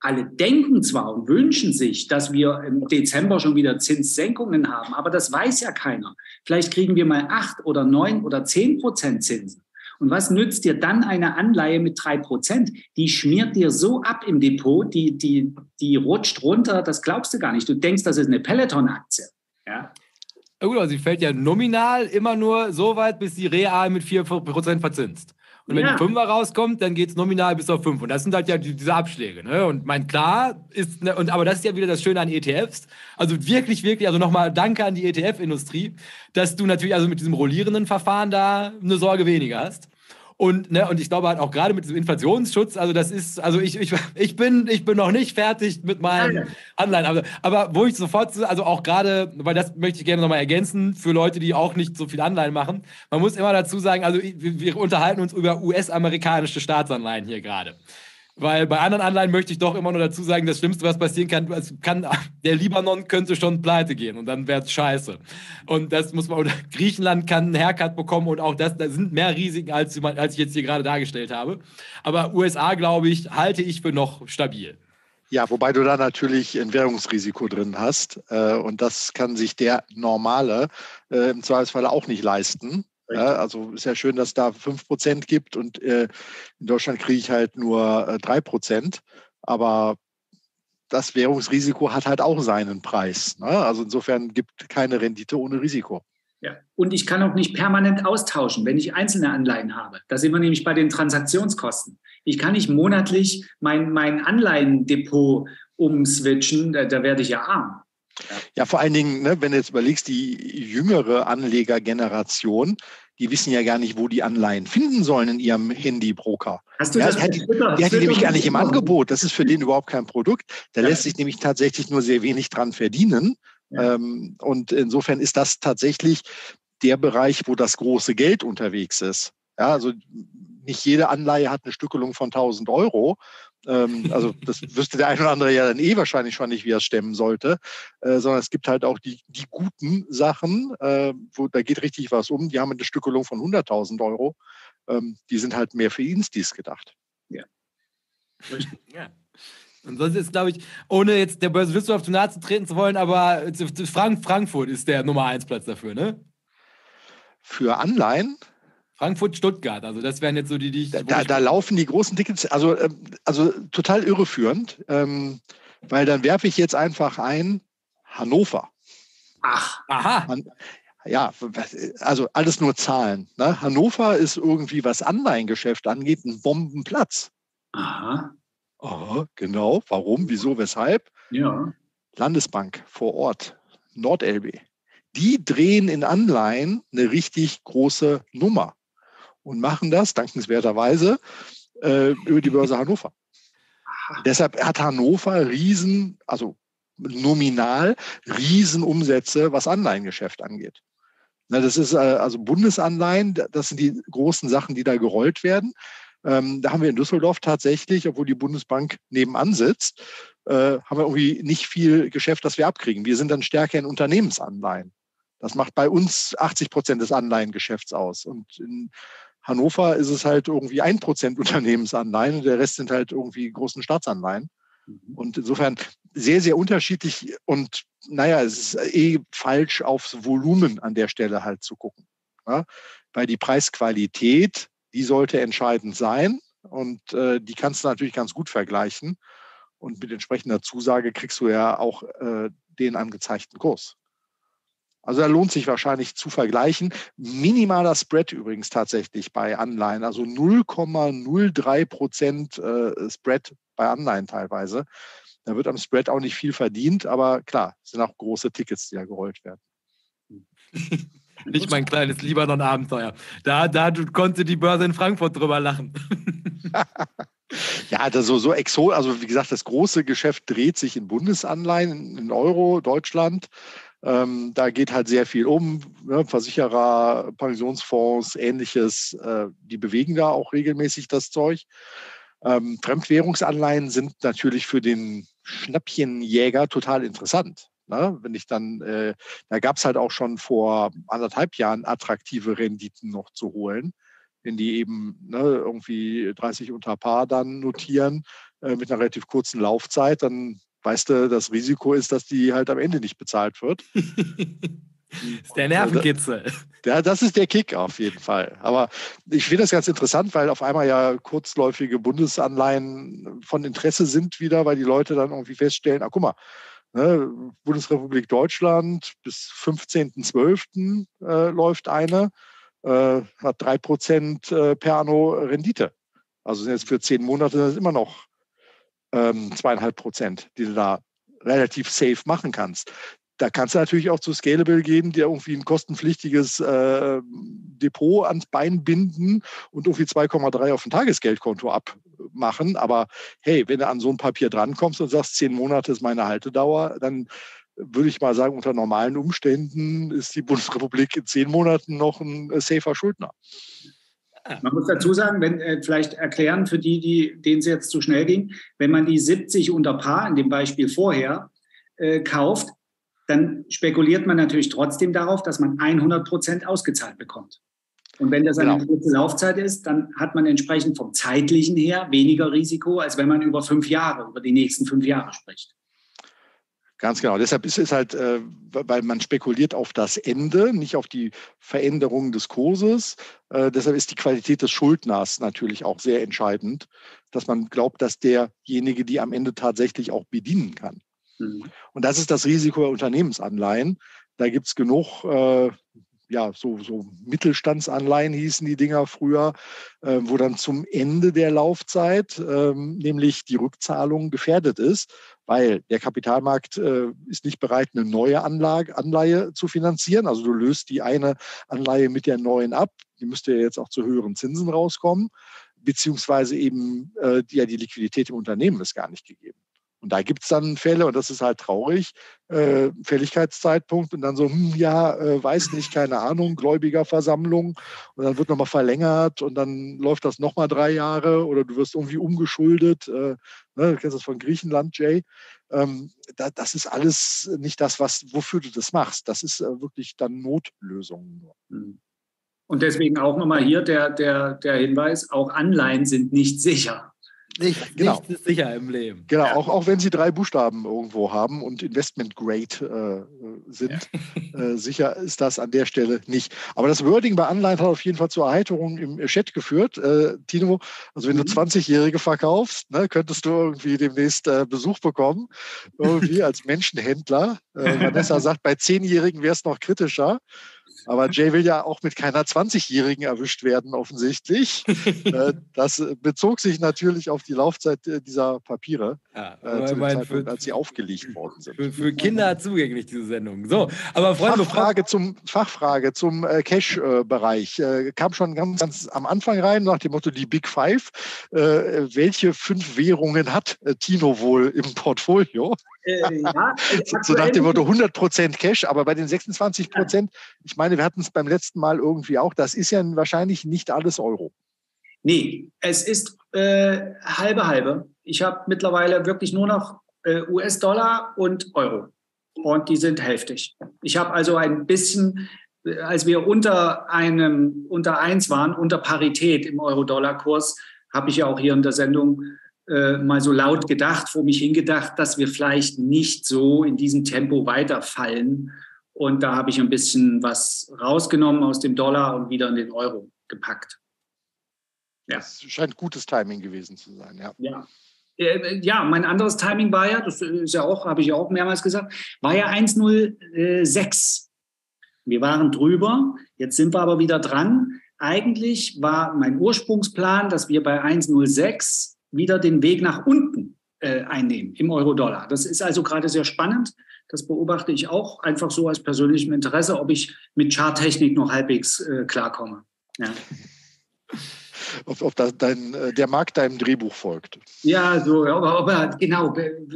alle denken zwar und wünschen sich, dass wir im Dezember schon wieder Zinssenkungen haben, aber das weiß ja keiner. Vielleicht kriegen wir mal acht oder neun oder zehn Prozent Zinsen. Und was nützt dir dann eine Anleihe mit drei Prozent? Die schmiert dir so ab im Depot, die, die, die rutscht runter, das glaubst du gar nicht. Du denkst, das ist eine Peloton-Aktie. Ja? Gut, also sie fällt ja nominal immer nur so weit, bis sie real mit vier Prozent verzinst. Und wenn ja. die Fünfer rauskommt, dann geht es nominal bis auf fünf. Und das sind halt ja diese Abschläge. Ne? Und mein klar ist, ne, und aber das ist ja wieder das Schöne an ETFs. Also wirklich, wirklich, also nochmal Danke an die ETF-Industrie, dass du natürlich also mit diesem rollierenden Verfahren da eine Sorge weniger hast. Und, ne, und ich glaube halt auch gerade mit diesem Inflationsschutz, also das ist, also ich, ich, ich, bin, ich bin noch nicht fertig mit meinen Anleihen. Aber, aber wo ich sofort, also auch gerade, weil das möchte ich gerne nochmal ergänzen, für Leute, die auch nicht so viel Anleihen machen, man muss immer dazu sagen, also wir, wir unterhalten uns über US-amerikanische Staatsanleihen hier gerade. Weil bei anderen Anleihen möchte ich doch immer nur dazu sagen, das Schlimmste, was passieren kann, kann der Libanon könnte schon pleite gehen und dann wäre es scheiße. Und das muss man, oder Griechenland kann einen Haircut bekommen und auch das, da sind mehr Risiken, als, als ich jetzt hier gerade dargestellt habe. Aber USA, glaube ich, halte ich für noch stabil. Ja, wobei du da natürlich ein Währungsrisiko drin hast. Äh, und das kann sich der Normale äh, im Zweifelsfall auch nicht leisten. Ja, also ist ja schön, dass es da 5% gibt und äh, in Deutschland kriege ich halt nur äh, 3%. Aber das Währungsrisiko hat halt auch seinen Preis. Ne? Also insofern gibt keine Rendite ohne Risiko. Ja. Und ich kann auch nicht permanent austauschen, wenn ich einzelne Anleihen habe. Da sind wir nämlich bei den Transaktionskosten. Ich kann nicht monatlich mein, mein Anleihendepot umswitchen, da, da werde ich ja arm. Ja, ja vor allen Dingen, ne, wenn du jetzt überlegst, die jüngere Anlegergeneration, die wissen ja gar nicht, wo die Anleihen finden sollen in ihrem Handybroker. Hast du ja, das die, die, die hat die nämlich gar nicht im Angebot. Das ist für den überhaupt kein Produkt. Da ja. lässt sich nämlich tatsächlich nur sehr wenig dran verdienen. Ja. Ähm, und insofern ist das tatsächlich der Bereich, wo das große Geld unterwegs ist. Ja, also nicht jede Anleihe hat eine Stückelung von 1000 Euro. Ähm, also das wüsste der eine oder andere ja dann eh wahrscheinlich schon nicht, wie er es stemmen sollte, äh, sondern es gibt halt auch die, die guten Sachen, äh, wo da geht richtig was um. Die haben eine Stückelung von 100.000 Euro. Ähm, die sind halt mehr für Instis gedacht. Ja. ja. Und sonst ist, glaube ich, ohne jetzt der Börsenwissenschaft zu nahe zu treten zu wollen, aber Frank Frankfurt ist der Nummer 1 Platz dafür, ne? Für Anleihen? Frankfurt, Stuttgart, also das wären jetzt so die, die ich. Da, da laufen die großen Tickets, also, ähm, also total irreführend, ähm, weil dann werfe ich jetzt einfach ein Hannover. Ach, aha. ja, also alles nur Zahlen. Ne? Hannover ist irgendwie, was Anleihengeschäft angeht, ein Bombenplatz. Aha. Aha, genau. Warum, wieso, weshalb? Ja. Landesbank vor Ort, NordLB. Die drehen in Anleihen eine richtig große Nummer und machen das dankenswerterweise äh, über die Börse Hannover. Aha. Deshalb hat Hannover riesen, also nominal Riesenumsätze, was Anleihengeschäft angeht. Na, das ist äh, also Bundesanleihen, das sind die großen Sachen, die da gerollt werden. Ähm, da haben wir in Düsseldorf tatsächlich, obwohl die Bundesbank nebenan sitzt, äh, haben wir irgendwie nicht viel Geschäft, das wir abkriegen. Wir sind dann stärker in Unternehmensanleihen. Das macht bei uns 80 Prozent des Anleihengeschäfts aus. Und in Hannover ist es halt irgendwie ein Prozent Unternehmensanleihen und der Rest sind halt irgendwie großen Staatsanleihen. Mhm. Und insofern sehr, sehr unterschiedlich und naja, es ist eh falsch, aufs Volumen an der Stelle halt zu gucken. Ja? Weil die Preisqualität die sollte entscheidend sein und äh, die kannst du natürlich ganz gut vergleichen. Und mit entsprechender Zusage kriegst du ja auch äh, den angezeigten Kurs. Also da lohnt sich wahrscheinlich zu vergleichen. Minimaler Spread übrigens tatsächlich bei Anleihen, also 0,03 Prozent äh, Spread bei Anleihen teilweise. Da wird am Spread auch nicht viel verdient, aber klar, es sind auch große Tickets, die da gerollt werden. Nicht mein kleines Libanon-Abenteuer. Da, da konnte die Börse in Frankfurt drüber lachen. ja, das so, so exo, also wie gesagt, das große Geschäft dreht sich in Bundesanleihen, in Euro, Deutschland. Ähm, da geht halt sehr viel um. Ne? Versicherer, Pensionsfonds, ähnliches, äh, die bewegen da auch regelmäßig das Zeug. Ähm, Fremdwährungsanleihen sind natürlich für den Schnäppchenjäger total interessant. Ne? Wenn ich dann, äh, da gab es halt auch schon vor anderthalb Jahren attraktive Renditen noch zu holen, wenn die eben ne, irgendwie 30 unter Paar dann notieren äh, mit einer relativ kurzen Laufzeit, dann weißt du, das Risiko ist, dass die halt am Ende nicht bezahlt wird. das ist der Nervenkitzel. Ja, das ist der Kick auf jeden Fall. Aber ich finde das ganz interessant, weil auf einmal ja kurzläufige Bundesanleihen von Interesse sind wieder, weil die Leute dann irgendwie feststellen, ah, guck mal, Ne, Bundesrepublik Deutschland bis 15.12. Äh, läuft eine, äh, hat 3% äh, per anno Rendite. Also sind jetzt für zehn Monate das immer noch ähm, zweieinhalb Prozent, die du da relativ safe machen kannst. Da kannst du natürlich auch zu Scalable gehen, dir irgendwie ein kostenpflichtiges äh, Depot ans Bein binden und irgendwie 2,3 auf ein Tagesgeldkonto abmachen. Aber hey, wenn du an so ein Papier drankommst und sagst, zehn Monate ist meine Haltedauer, dann würde ich mal sagen, unter normalen Umständen ist die Bundesrepublik in zehn Monaten noch ein äh, safer Schuldner. Man muss dazu sagen, wenn äh, vielleicht erklären für die, die denen es jetzt zu schnell ging, wenn man die 70 unter Paar in dem Beispiel vorher äh, kauft, dann spekuliert man natürlich trotzdem darauf, dass man 100 Prozent ausgezahlt bekommt. Und wenn das eine genau. kurze Laufzeit ist, dann hat man entsprechend vom zeitlichen her weniger Risiko, als wenn man über fünf Jahre, über die nächsten fünf Jahre spricht. Ganz genau. Deshalb ist es halt, äh, weil man spekuliert auf das Ende, nicht auf die Veränderung des Kurses. Äh, deshalb ist die Qualität des Schuldners natürlich auch sehr entscheidend, dass man glaubt, dass derjenige die am Ende tatsächlich auch bedienen kann. Mhm. Und das ist das Risiko der Unternehmensanleihen. Da gibt es genug, äh, ja, so, so Mittelstandsanleihen hießen die Dinger früher, äh, wo dann zum Ende der Laufzeit äh, nämlich die Rückzahlung gefährdet ist, weil der Kapitalmarkt äh, ist nicht bereit, eine neue Anlage, Anleihe zu finanzieren. Also du löst die eine Anleihe mit der neuen ab. Die müsste ja jetzt auch zu höheren Zinsen rauskommen, beziehungsweise eben äh, ja, die Liquidität im Unternehmen ist gar nicht gegeben. Und da gibt es dann Fälle, und das ist halt traurig, äh, Fälligkeitszeitpunkt und dann so, hm, ja, äh, weiß nicht, keine Ahnung, Gläubigerversammlung und dann wird nochmal verlängert und dann läuft das nochmal drei Jahre oder du wirst irgendwie umgeschuldet. Äh, ne, du kennst das von Griechenland, Jay. Ähm, da, das ist alles nicht das, was, wofür du das machst. Das ist äh, wirklich dann Notlösungen nur. Hm. Und deswegen auch nochmal hier der, der, der Hinweis, auch Anleihen sind nicht sicher. Nicht, genau. Nichts ist sicher im Leben. Genau, ja. auch, auch wenn sie drei Buchstaben irgendwo haben und Investment Grade äh, sind. Ja. äh, sicher ist das an der Stelle nicht. Aber das Wording bei Anleihen hat auf jeden Fall zur Erheiterung im Chat geführt. Äh, Tino, also wenn mhm. du 20-Jährige verkaufst, ne, könntest du irgendwie demnächst äh, Besuch bekommen, irgendwie als Menschenhändler. Äh, Vanessa sagt, bei 10-Jährigen wäre es noch kritischer. Aber Jay will ja auch mit keiner 20-Jährigen erwischt werden, offensichtlich. Äh, das bezog sich natürlich auf die Laufzeit äh, dieser Papiere, ja, äh, dem für, als sie aufgelegt worden sind. Für, für, Kinder zugänglich, diese Sendung. So, aber Freunde, Fachfrage zum, Fachfrage zum äh, Cash-Bereich. Äh, kam schon ganz, ganz am Anfang rein, nach dem Motto die Big Five. Äh, welche fünf Währungen hat Tino wohl im Portfolio? Ja, so nach dem Motto 100% Cash, aber bei den 26%, ich meine, wir hatten es beim letzten Mal irgendwie auch, das ist ja wahrscheinlich nicht alles Euro. Nee, es ist äh, halbe halbe. Ich habe mittlerweile wirklich nur noch äh, US-Dollar und Euro. Und die sind hälftig. Ich habe also ein bisschen, äh, als wir unter einem, unter eins waren, unter Parität im Euro-Dollar-Kurs, habe ich ja auch hier in der Sendung äh, mal so laut gedacht, vor mich hingedacht, dass wir vielleicht nicht so in diesem Tempo weiterfallen. Und da habe ich ein bisschen was rausgenommen aus dem Dollar und wieder in den Euro gepackt. Ja. Das scheint gutes Timing gewesen zu sein, ja. Ja. Äh, ja, mein anderes Timing war ja, das ist ja auch, habe ich ja auch mehrmals gesagt, war ja 1,06. Wir waren drüber, jetzt sind wir aber wieder dran. Eigentlich war mein Ursprungsplan, dass wir bei 1,06 wieder den Weg nach unten äh, einnehmen im Euro-Dollar. Das ist also gerade sehr spannend. Das beobachte ich auch einfach so als persönlichem Interesse, ob ich mit Charttechnik noch halbwegs äh, klarkomme. Ja. Ob, ob dein, äh, der Markt deinem Drehbuch folgt. Ja, so, aber, aber genau.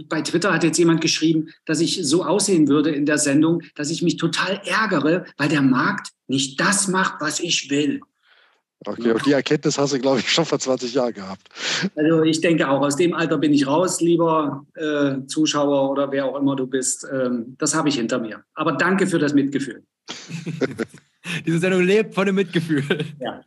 Bei Twitter hat jetzt jemand geschrieben, dass ich so aussehen würde in der Sendung, dass ich mich total ärgere, weil der Markt nicht das macht, was ich will. Okay, und die Erkenntnis hast du, glaube ich, schon vor 20 Jahren gehabt. Also ich denke auch, aus dem Alter bin ich raus, lieber äh, Zuschauer oder wer auch immer du bist. Ähm, das habe ich hinter mir. Aber danke für das Mitgefühl. Diese Sendung lebt von dem Mitgefühl. Ja.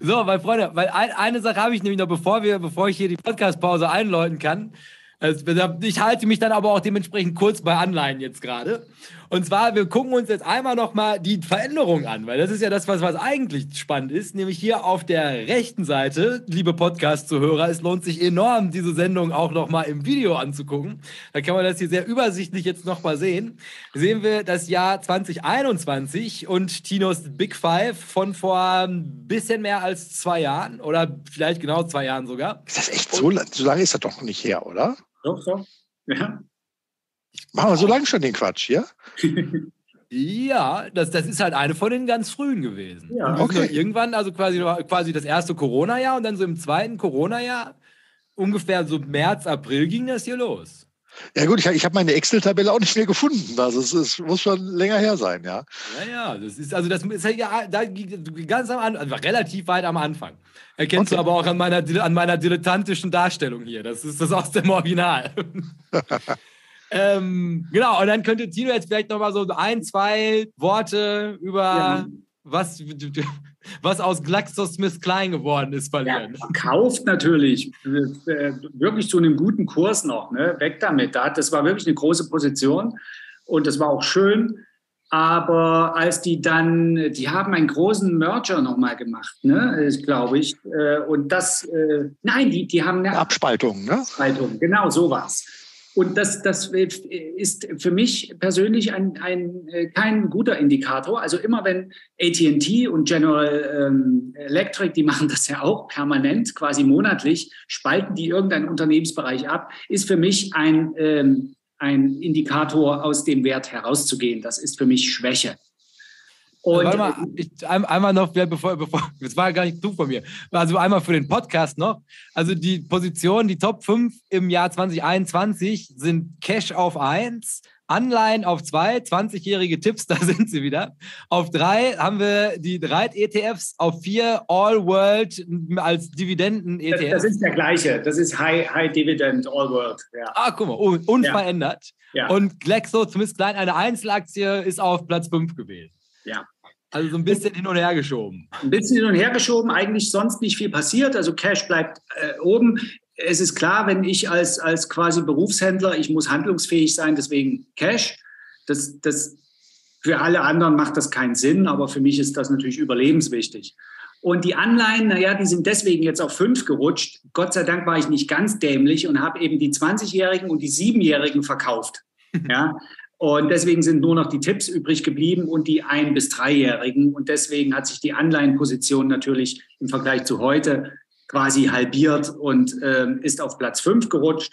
So, meine Freunde, weil ein, eine Sache habe ich nämlich noch, bevor, wir, bevor ich hier die Podcast-Pause einläuten kann. Also, ich halte mich dann aber auch dementsprechend kurz bei Anleihen jetzt gerade. Und zwar, wir gucken uns jetzt einmal nochmal die Veränderung an, weil das ist ja das, was, was eigentlich spannend ist, nämlich hier auf der rechten Seite, liebe Podcast-Zuhörer, es lohnt sich enorm, diese Sendung auch nochmal im Video anzugucken. Da kann man das hier sehr übersichtlich jetzt nochmal sehen. Sehen wir das Jahr 2021 und Tinos Big Five von vor ein bisschen mehr als zwei Jahren oder vielleicht genau zwei Jahren sogar. Ist das echt so, so lange ist das doch nicht her, oder? Doch, doch. Ja. Machen wir so lange schon den Quatsch, ja? Ja, das, das ist halt eine von den ganz frühen gewesen. Ja, okay. Irgendwann, also quasi, quasi das erste Corona-Jahr und dann so im zweiten Corona-Jahr, ungefähr so März, April ging das hier los. Ja gut, ich, ich habe meine Excel-Tabelle auch nicht mehr gefunden. Also es, es, muss schon länger her sein, ja. Ja, ja, das ist also das ist ja da ganz am Anfang, also relativ weit am Anfang. Erkennst okay. du aber auch an meiner an meiner dilettantischen Darstellung hier. Das ist das aus dem Original. Ähm, genau, und dann könnte Tino jetzt vielleicht noch mal so ein, zwei Worte über ja. was, was aus GlaxoSmithKline geworden ist verlieren. Ja, verkauft natürlich, äh, wirklich zu einem guten Kurs noch, ne? weg damit. Das war wirklich eine große Position und das war auch schön. Aber als die dann, die haben einen großen Merger nochmal gemacht, ne, glaube ich. Äh, und das, äh, nein, die, die haben eine Abspaltung, ne? Abspaltung, genau so war's. Und das, das ist für mich persönlich ein, ein, äh, kein guter Indikator. Also immer wenn AT&T und General ähm, Electric, die machen das ja auch permanent, quasi monatlich, spalten die irgendeinen Unternehmensbereich ab, ist für mich ein, ähm, ein Indikator, aus dem Wert herauszugehen. Das ist für mich Schwäche. Und Warte mal, ich, einmal noch, bevor, bevor, das war gar nicht du von mir, also einmal für den Podcast noch. Also die Position, die Top 5 im Jahr 2021 sind Cash auf 1, Anleihen auf 2, 20-jährige Tipps, da sind sie wieder. Auf 3 haben wir die Reit-ETFs, auf 4 All World als Dividenden-ETF. Das, das, ist der gleiche, das ist High, High Dividend All World. Ja. Ah, guck mal, unverändert. Ja. Ja. Und Glaxo, zumindest klein, eine Einzelaktie, ist auf Platz 5 gewählt. Ja. Also so ein bisschen hin und her geschoben. Ein bisschen hin und her geschoben, eigentlich sonst nicht viel passiert. Also Cash bleibt äh, oben. Es ist klar, wenn ich als, als quasi Berufshändler, ich muss handlungsfähig sein, deswegen Cash. Das, das, für alle anderen macht das keinen Sinn, aber für mich ist das natürlich überlebenswichtig. Und die Anleihen, naja, die sind deswegen jetzt auf fünf gerutscht. Gott sei Dank war ich nicht ganz dämlich und habe eben die 20-Jährigen und die 7-Jährigen verkauft. Ja, und deswegen sind nur noch die Tipps übrig geblieben und die ein- bis dreijährigen. Und deswegen hat sich die Anleihenposition natürlich im Vergleich zu heute quasi halbiert und äh, ist auf Platz fünf gerutscht.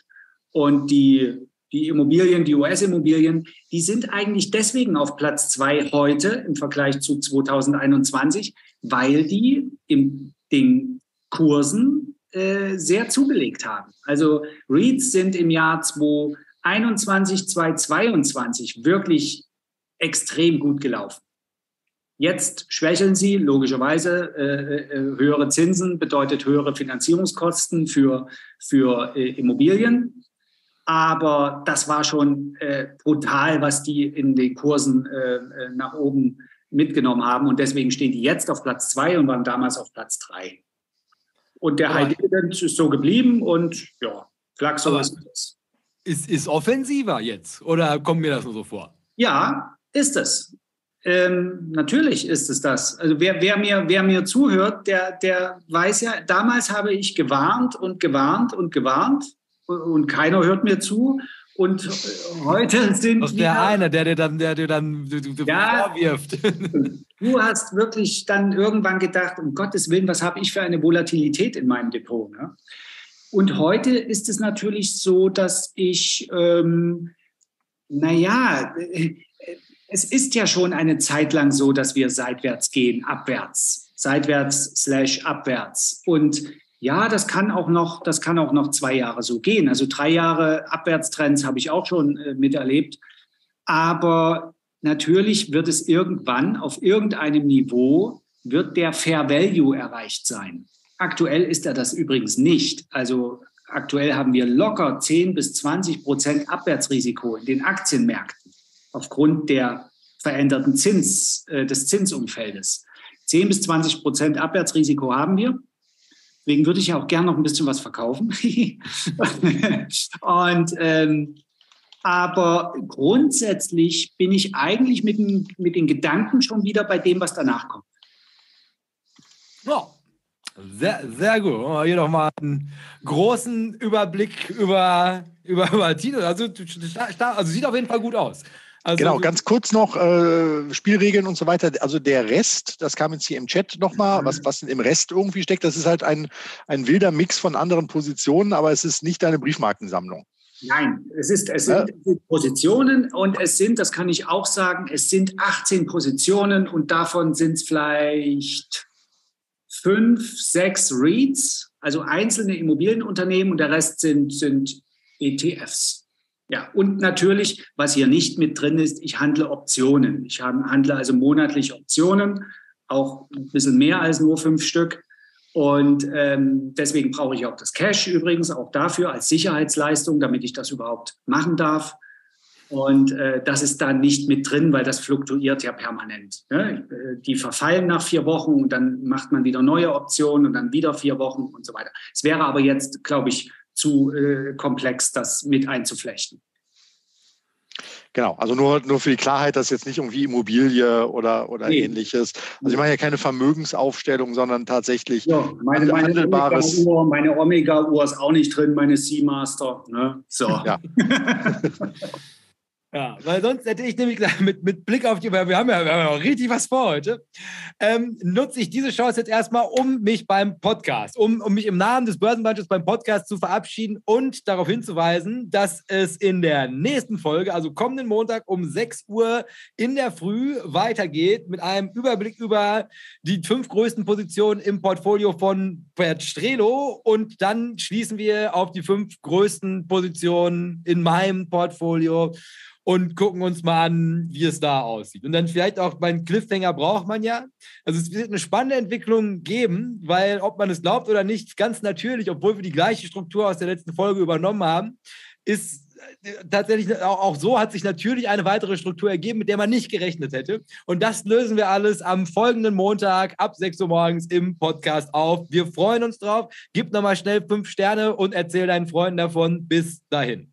Und die, die Immobilien, die US-Immobilien, die sind eigentlich deswegen auf Platz zwei heute im Vergleich zu 2021, weil die in den Kursen äh, sehr zugelegt haben. Also REITs sind im Jahr 2021 21, 2022 wirklich extrem gut gelaufen. Jetzt schwächeln sie, logischerweise. Äh, äh, höhere Zinsen bedeutet höhere Finanzierungskosten für, für äh, Immobilien. Aber das war schon äh, brutal, was die in den Kursen äh, äh, nach oben mitgenommen haben. Und deswegen stehen die jetzt auf Platz zwei und waren damals auf Platz drei. Und der High Dividend ist so geblieben und ja, Flaxo ist das ist, ist offensiver jetzt oder kommt mir das nur so vor? Ja, ist es. Ähm, natürlich ist es das. Also wer, wer, mir, wer mir zuhört, der, der weiß ja, damals habe ich gewarnt und gewarnt und gewarnt und keiner hört mir zu. Und heute sind das der eine, der dir dann, der dir dann ja, vorwirft. Du hast wirklich dann irgendwann gedacht, um Gottes Willen, was habe ich für eine Volatilität in meinem Depot? Ne? Und heute ist es natürlich so, dass ich, ähm, naja, es ist ja schon eine Zeit lang so, dass wir seitwärts gehen, abwärts, seitwärts slash abwärts. Und ja, das kann auch noch, das kann auch noch zwei Jahre so gehen. Also drei Jahre Abwärtstrends habe ich auch schon äh, miterlebt. Aber natürlich wird es irgendwann auf irgendeinem Niveau wird der Fair Value erreicht sein. Aktuell ist er das übrigens nicht. Also aktuell haben wir locker 10 bis 20 Prozent Abwärtsrisiko in den Aktienmärkten aufgrund der veränderten Zins, äh, des Zinsumfeldes. 10 bis 20 Prozent Abwärtsrisiko haben wir. Deswegen würde ich ja auch gerne noch ein bisschen was verkaufen. Und ähm, aber grundsätzlich bin ich eigentlich mit, mit den Gedanken schon wieder bei dem, was danach kommt. Ja, sehr, sehr gut. Hier nochmal einen großen Überblick über, über, über Tino. Also, also sieht auf jeden Fall gut aus. Also, genau, ganz kurz noch äh, Spielregeln und so weiter. Also der Rest, das kam jetzt hier im Chat nochmal, was, was im Rest irgendwie steckt, das ist halt ein, ein wilder Mix von anderen Positionen, aber es ist nicht eine Briefmarkensammlung. Nein, es, ist, es sind, es sind Positionen und es sind, das kann ich auch sagen, es sind 18 Positionen und davon sind es vielleicht fünf, sechs REITs, also einzelne Immobilienunternehmen und der Rest sind, sind ETFs. Ja, und natürlich, was hier nicht mit drin ist, ich handle Optionen. Ich handle also monatlich Optionen, auch ein bisschen mehr als nur fünf Stück. Und ähm, deswegen brauche ich auch das Cash übrigens, auch dafür als Sicherheitsleistung, damit ich das überhaupt machen darf. Und äh, das ist da nicht mit drin, weil das fluktuiert ja permanent. Ne? Die verfallen nach vier Wochen und dann macht man wieder neue Optionen und dann wieder vier Wochen und so weiter. Es wäre aber jetzt, glaube ich, zu äh, komplex, das mit einzuflechten. Genau, also nur, nur für die Klarheit, das ist jetzt nicht irgendwie Immobilie oder, oder nee. ähnliches. Also ich mache ja keine Vermögensaufstellung, sondern tatsächlich ja, meine, meine handelbares. Omega-Uhr, meine Omega-Uhr ist auch nicht drin, meine Seamaster. Ne? So. Ja. Ja, weil sonst hätte ich nämlich mit, mit Blick auf die, weil wir haben ja, wir haben ja richtig was vor heute, ähm, nutze ich diese Chance jetzt erstmal, um mich beim Podcast, um, um mich im Namen des Börsenbudgets beim Podcast zu verabschieden und darauf hinzuweisen, dass es in der nächsten Folge, also kommenden Montag um 6 Uhr in der Früh weitergeht mit einem Überblick über die fünf größten Positionen im Portfolio von Bert Strelo und dann schließen wir auf die fünf größten Positionen in meinem Portfolio und gucken uns mal an, wie es da aussieht. Und dann vielleicht auch meinen Cliffhanger braucht man ja. Also es wird eine spannende Entwicklung geben, weil ob man es glaubt oder nicht, ganz natürlich, obwohl wir die gleiche Struktur aus der letzten Folge übernommen haben, ist äh, tatsächlich auch, so hat sich natürlich eine weitere Struktur ergeben, mit der man nicht gerechnet hätte. Und das lösen wir alles am folgenden Montag ab 6 Uhr morgens im Podcast auf. Wir freuen uns drauf. Gib nochmal schnell fünf Sterne und erzähl deinen Freunden davon. Bis dahin.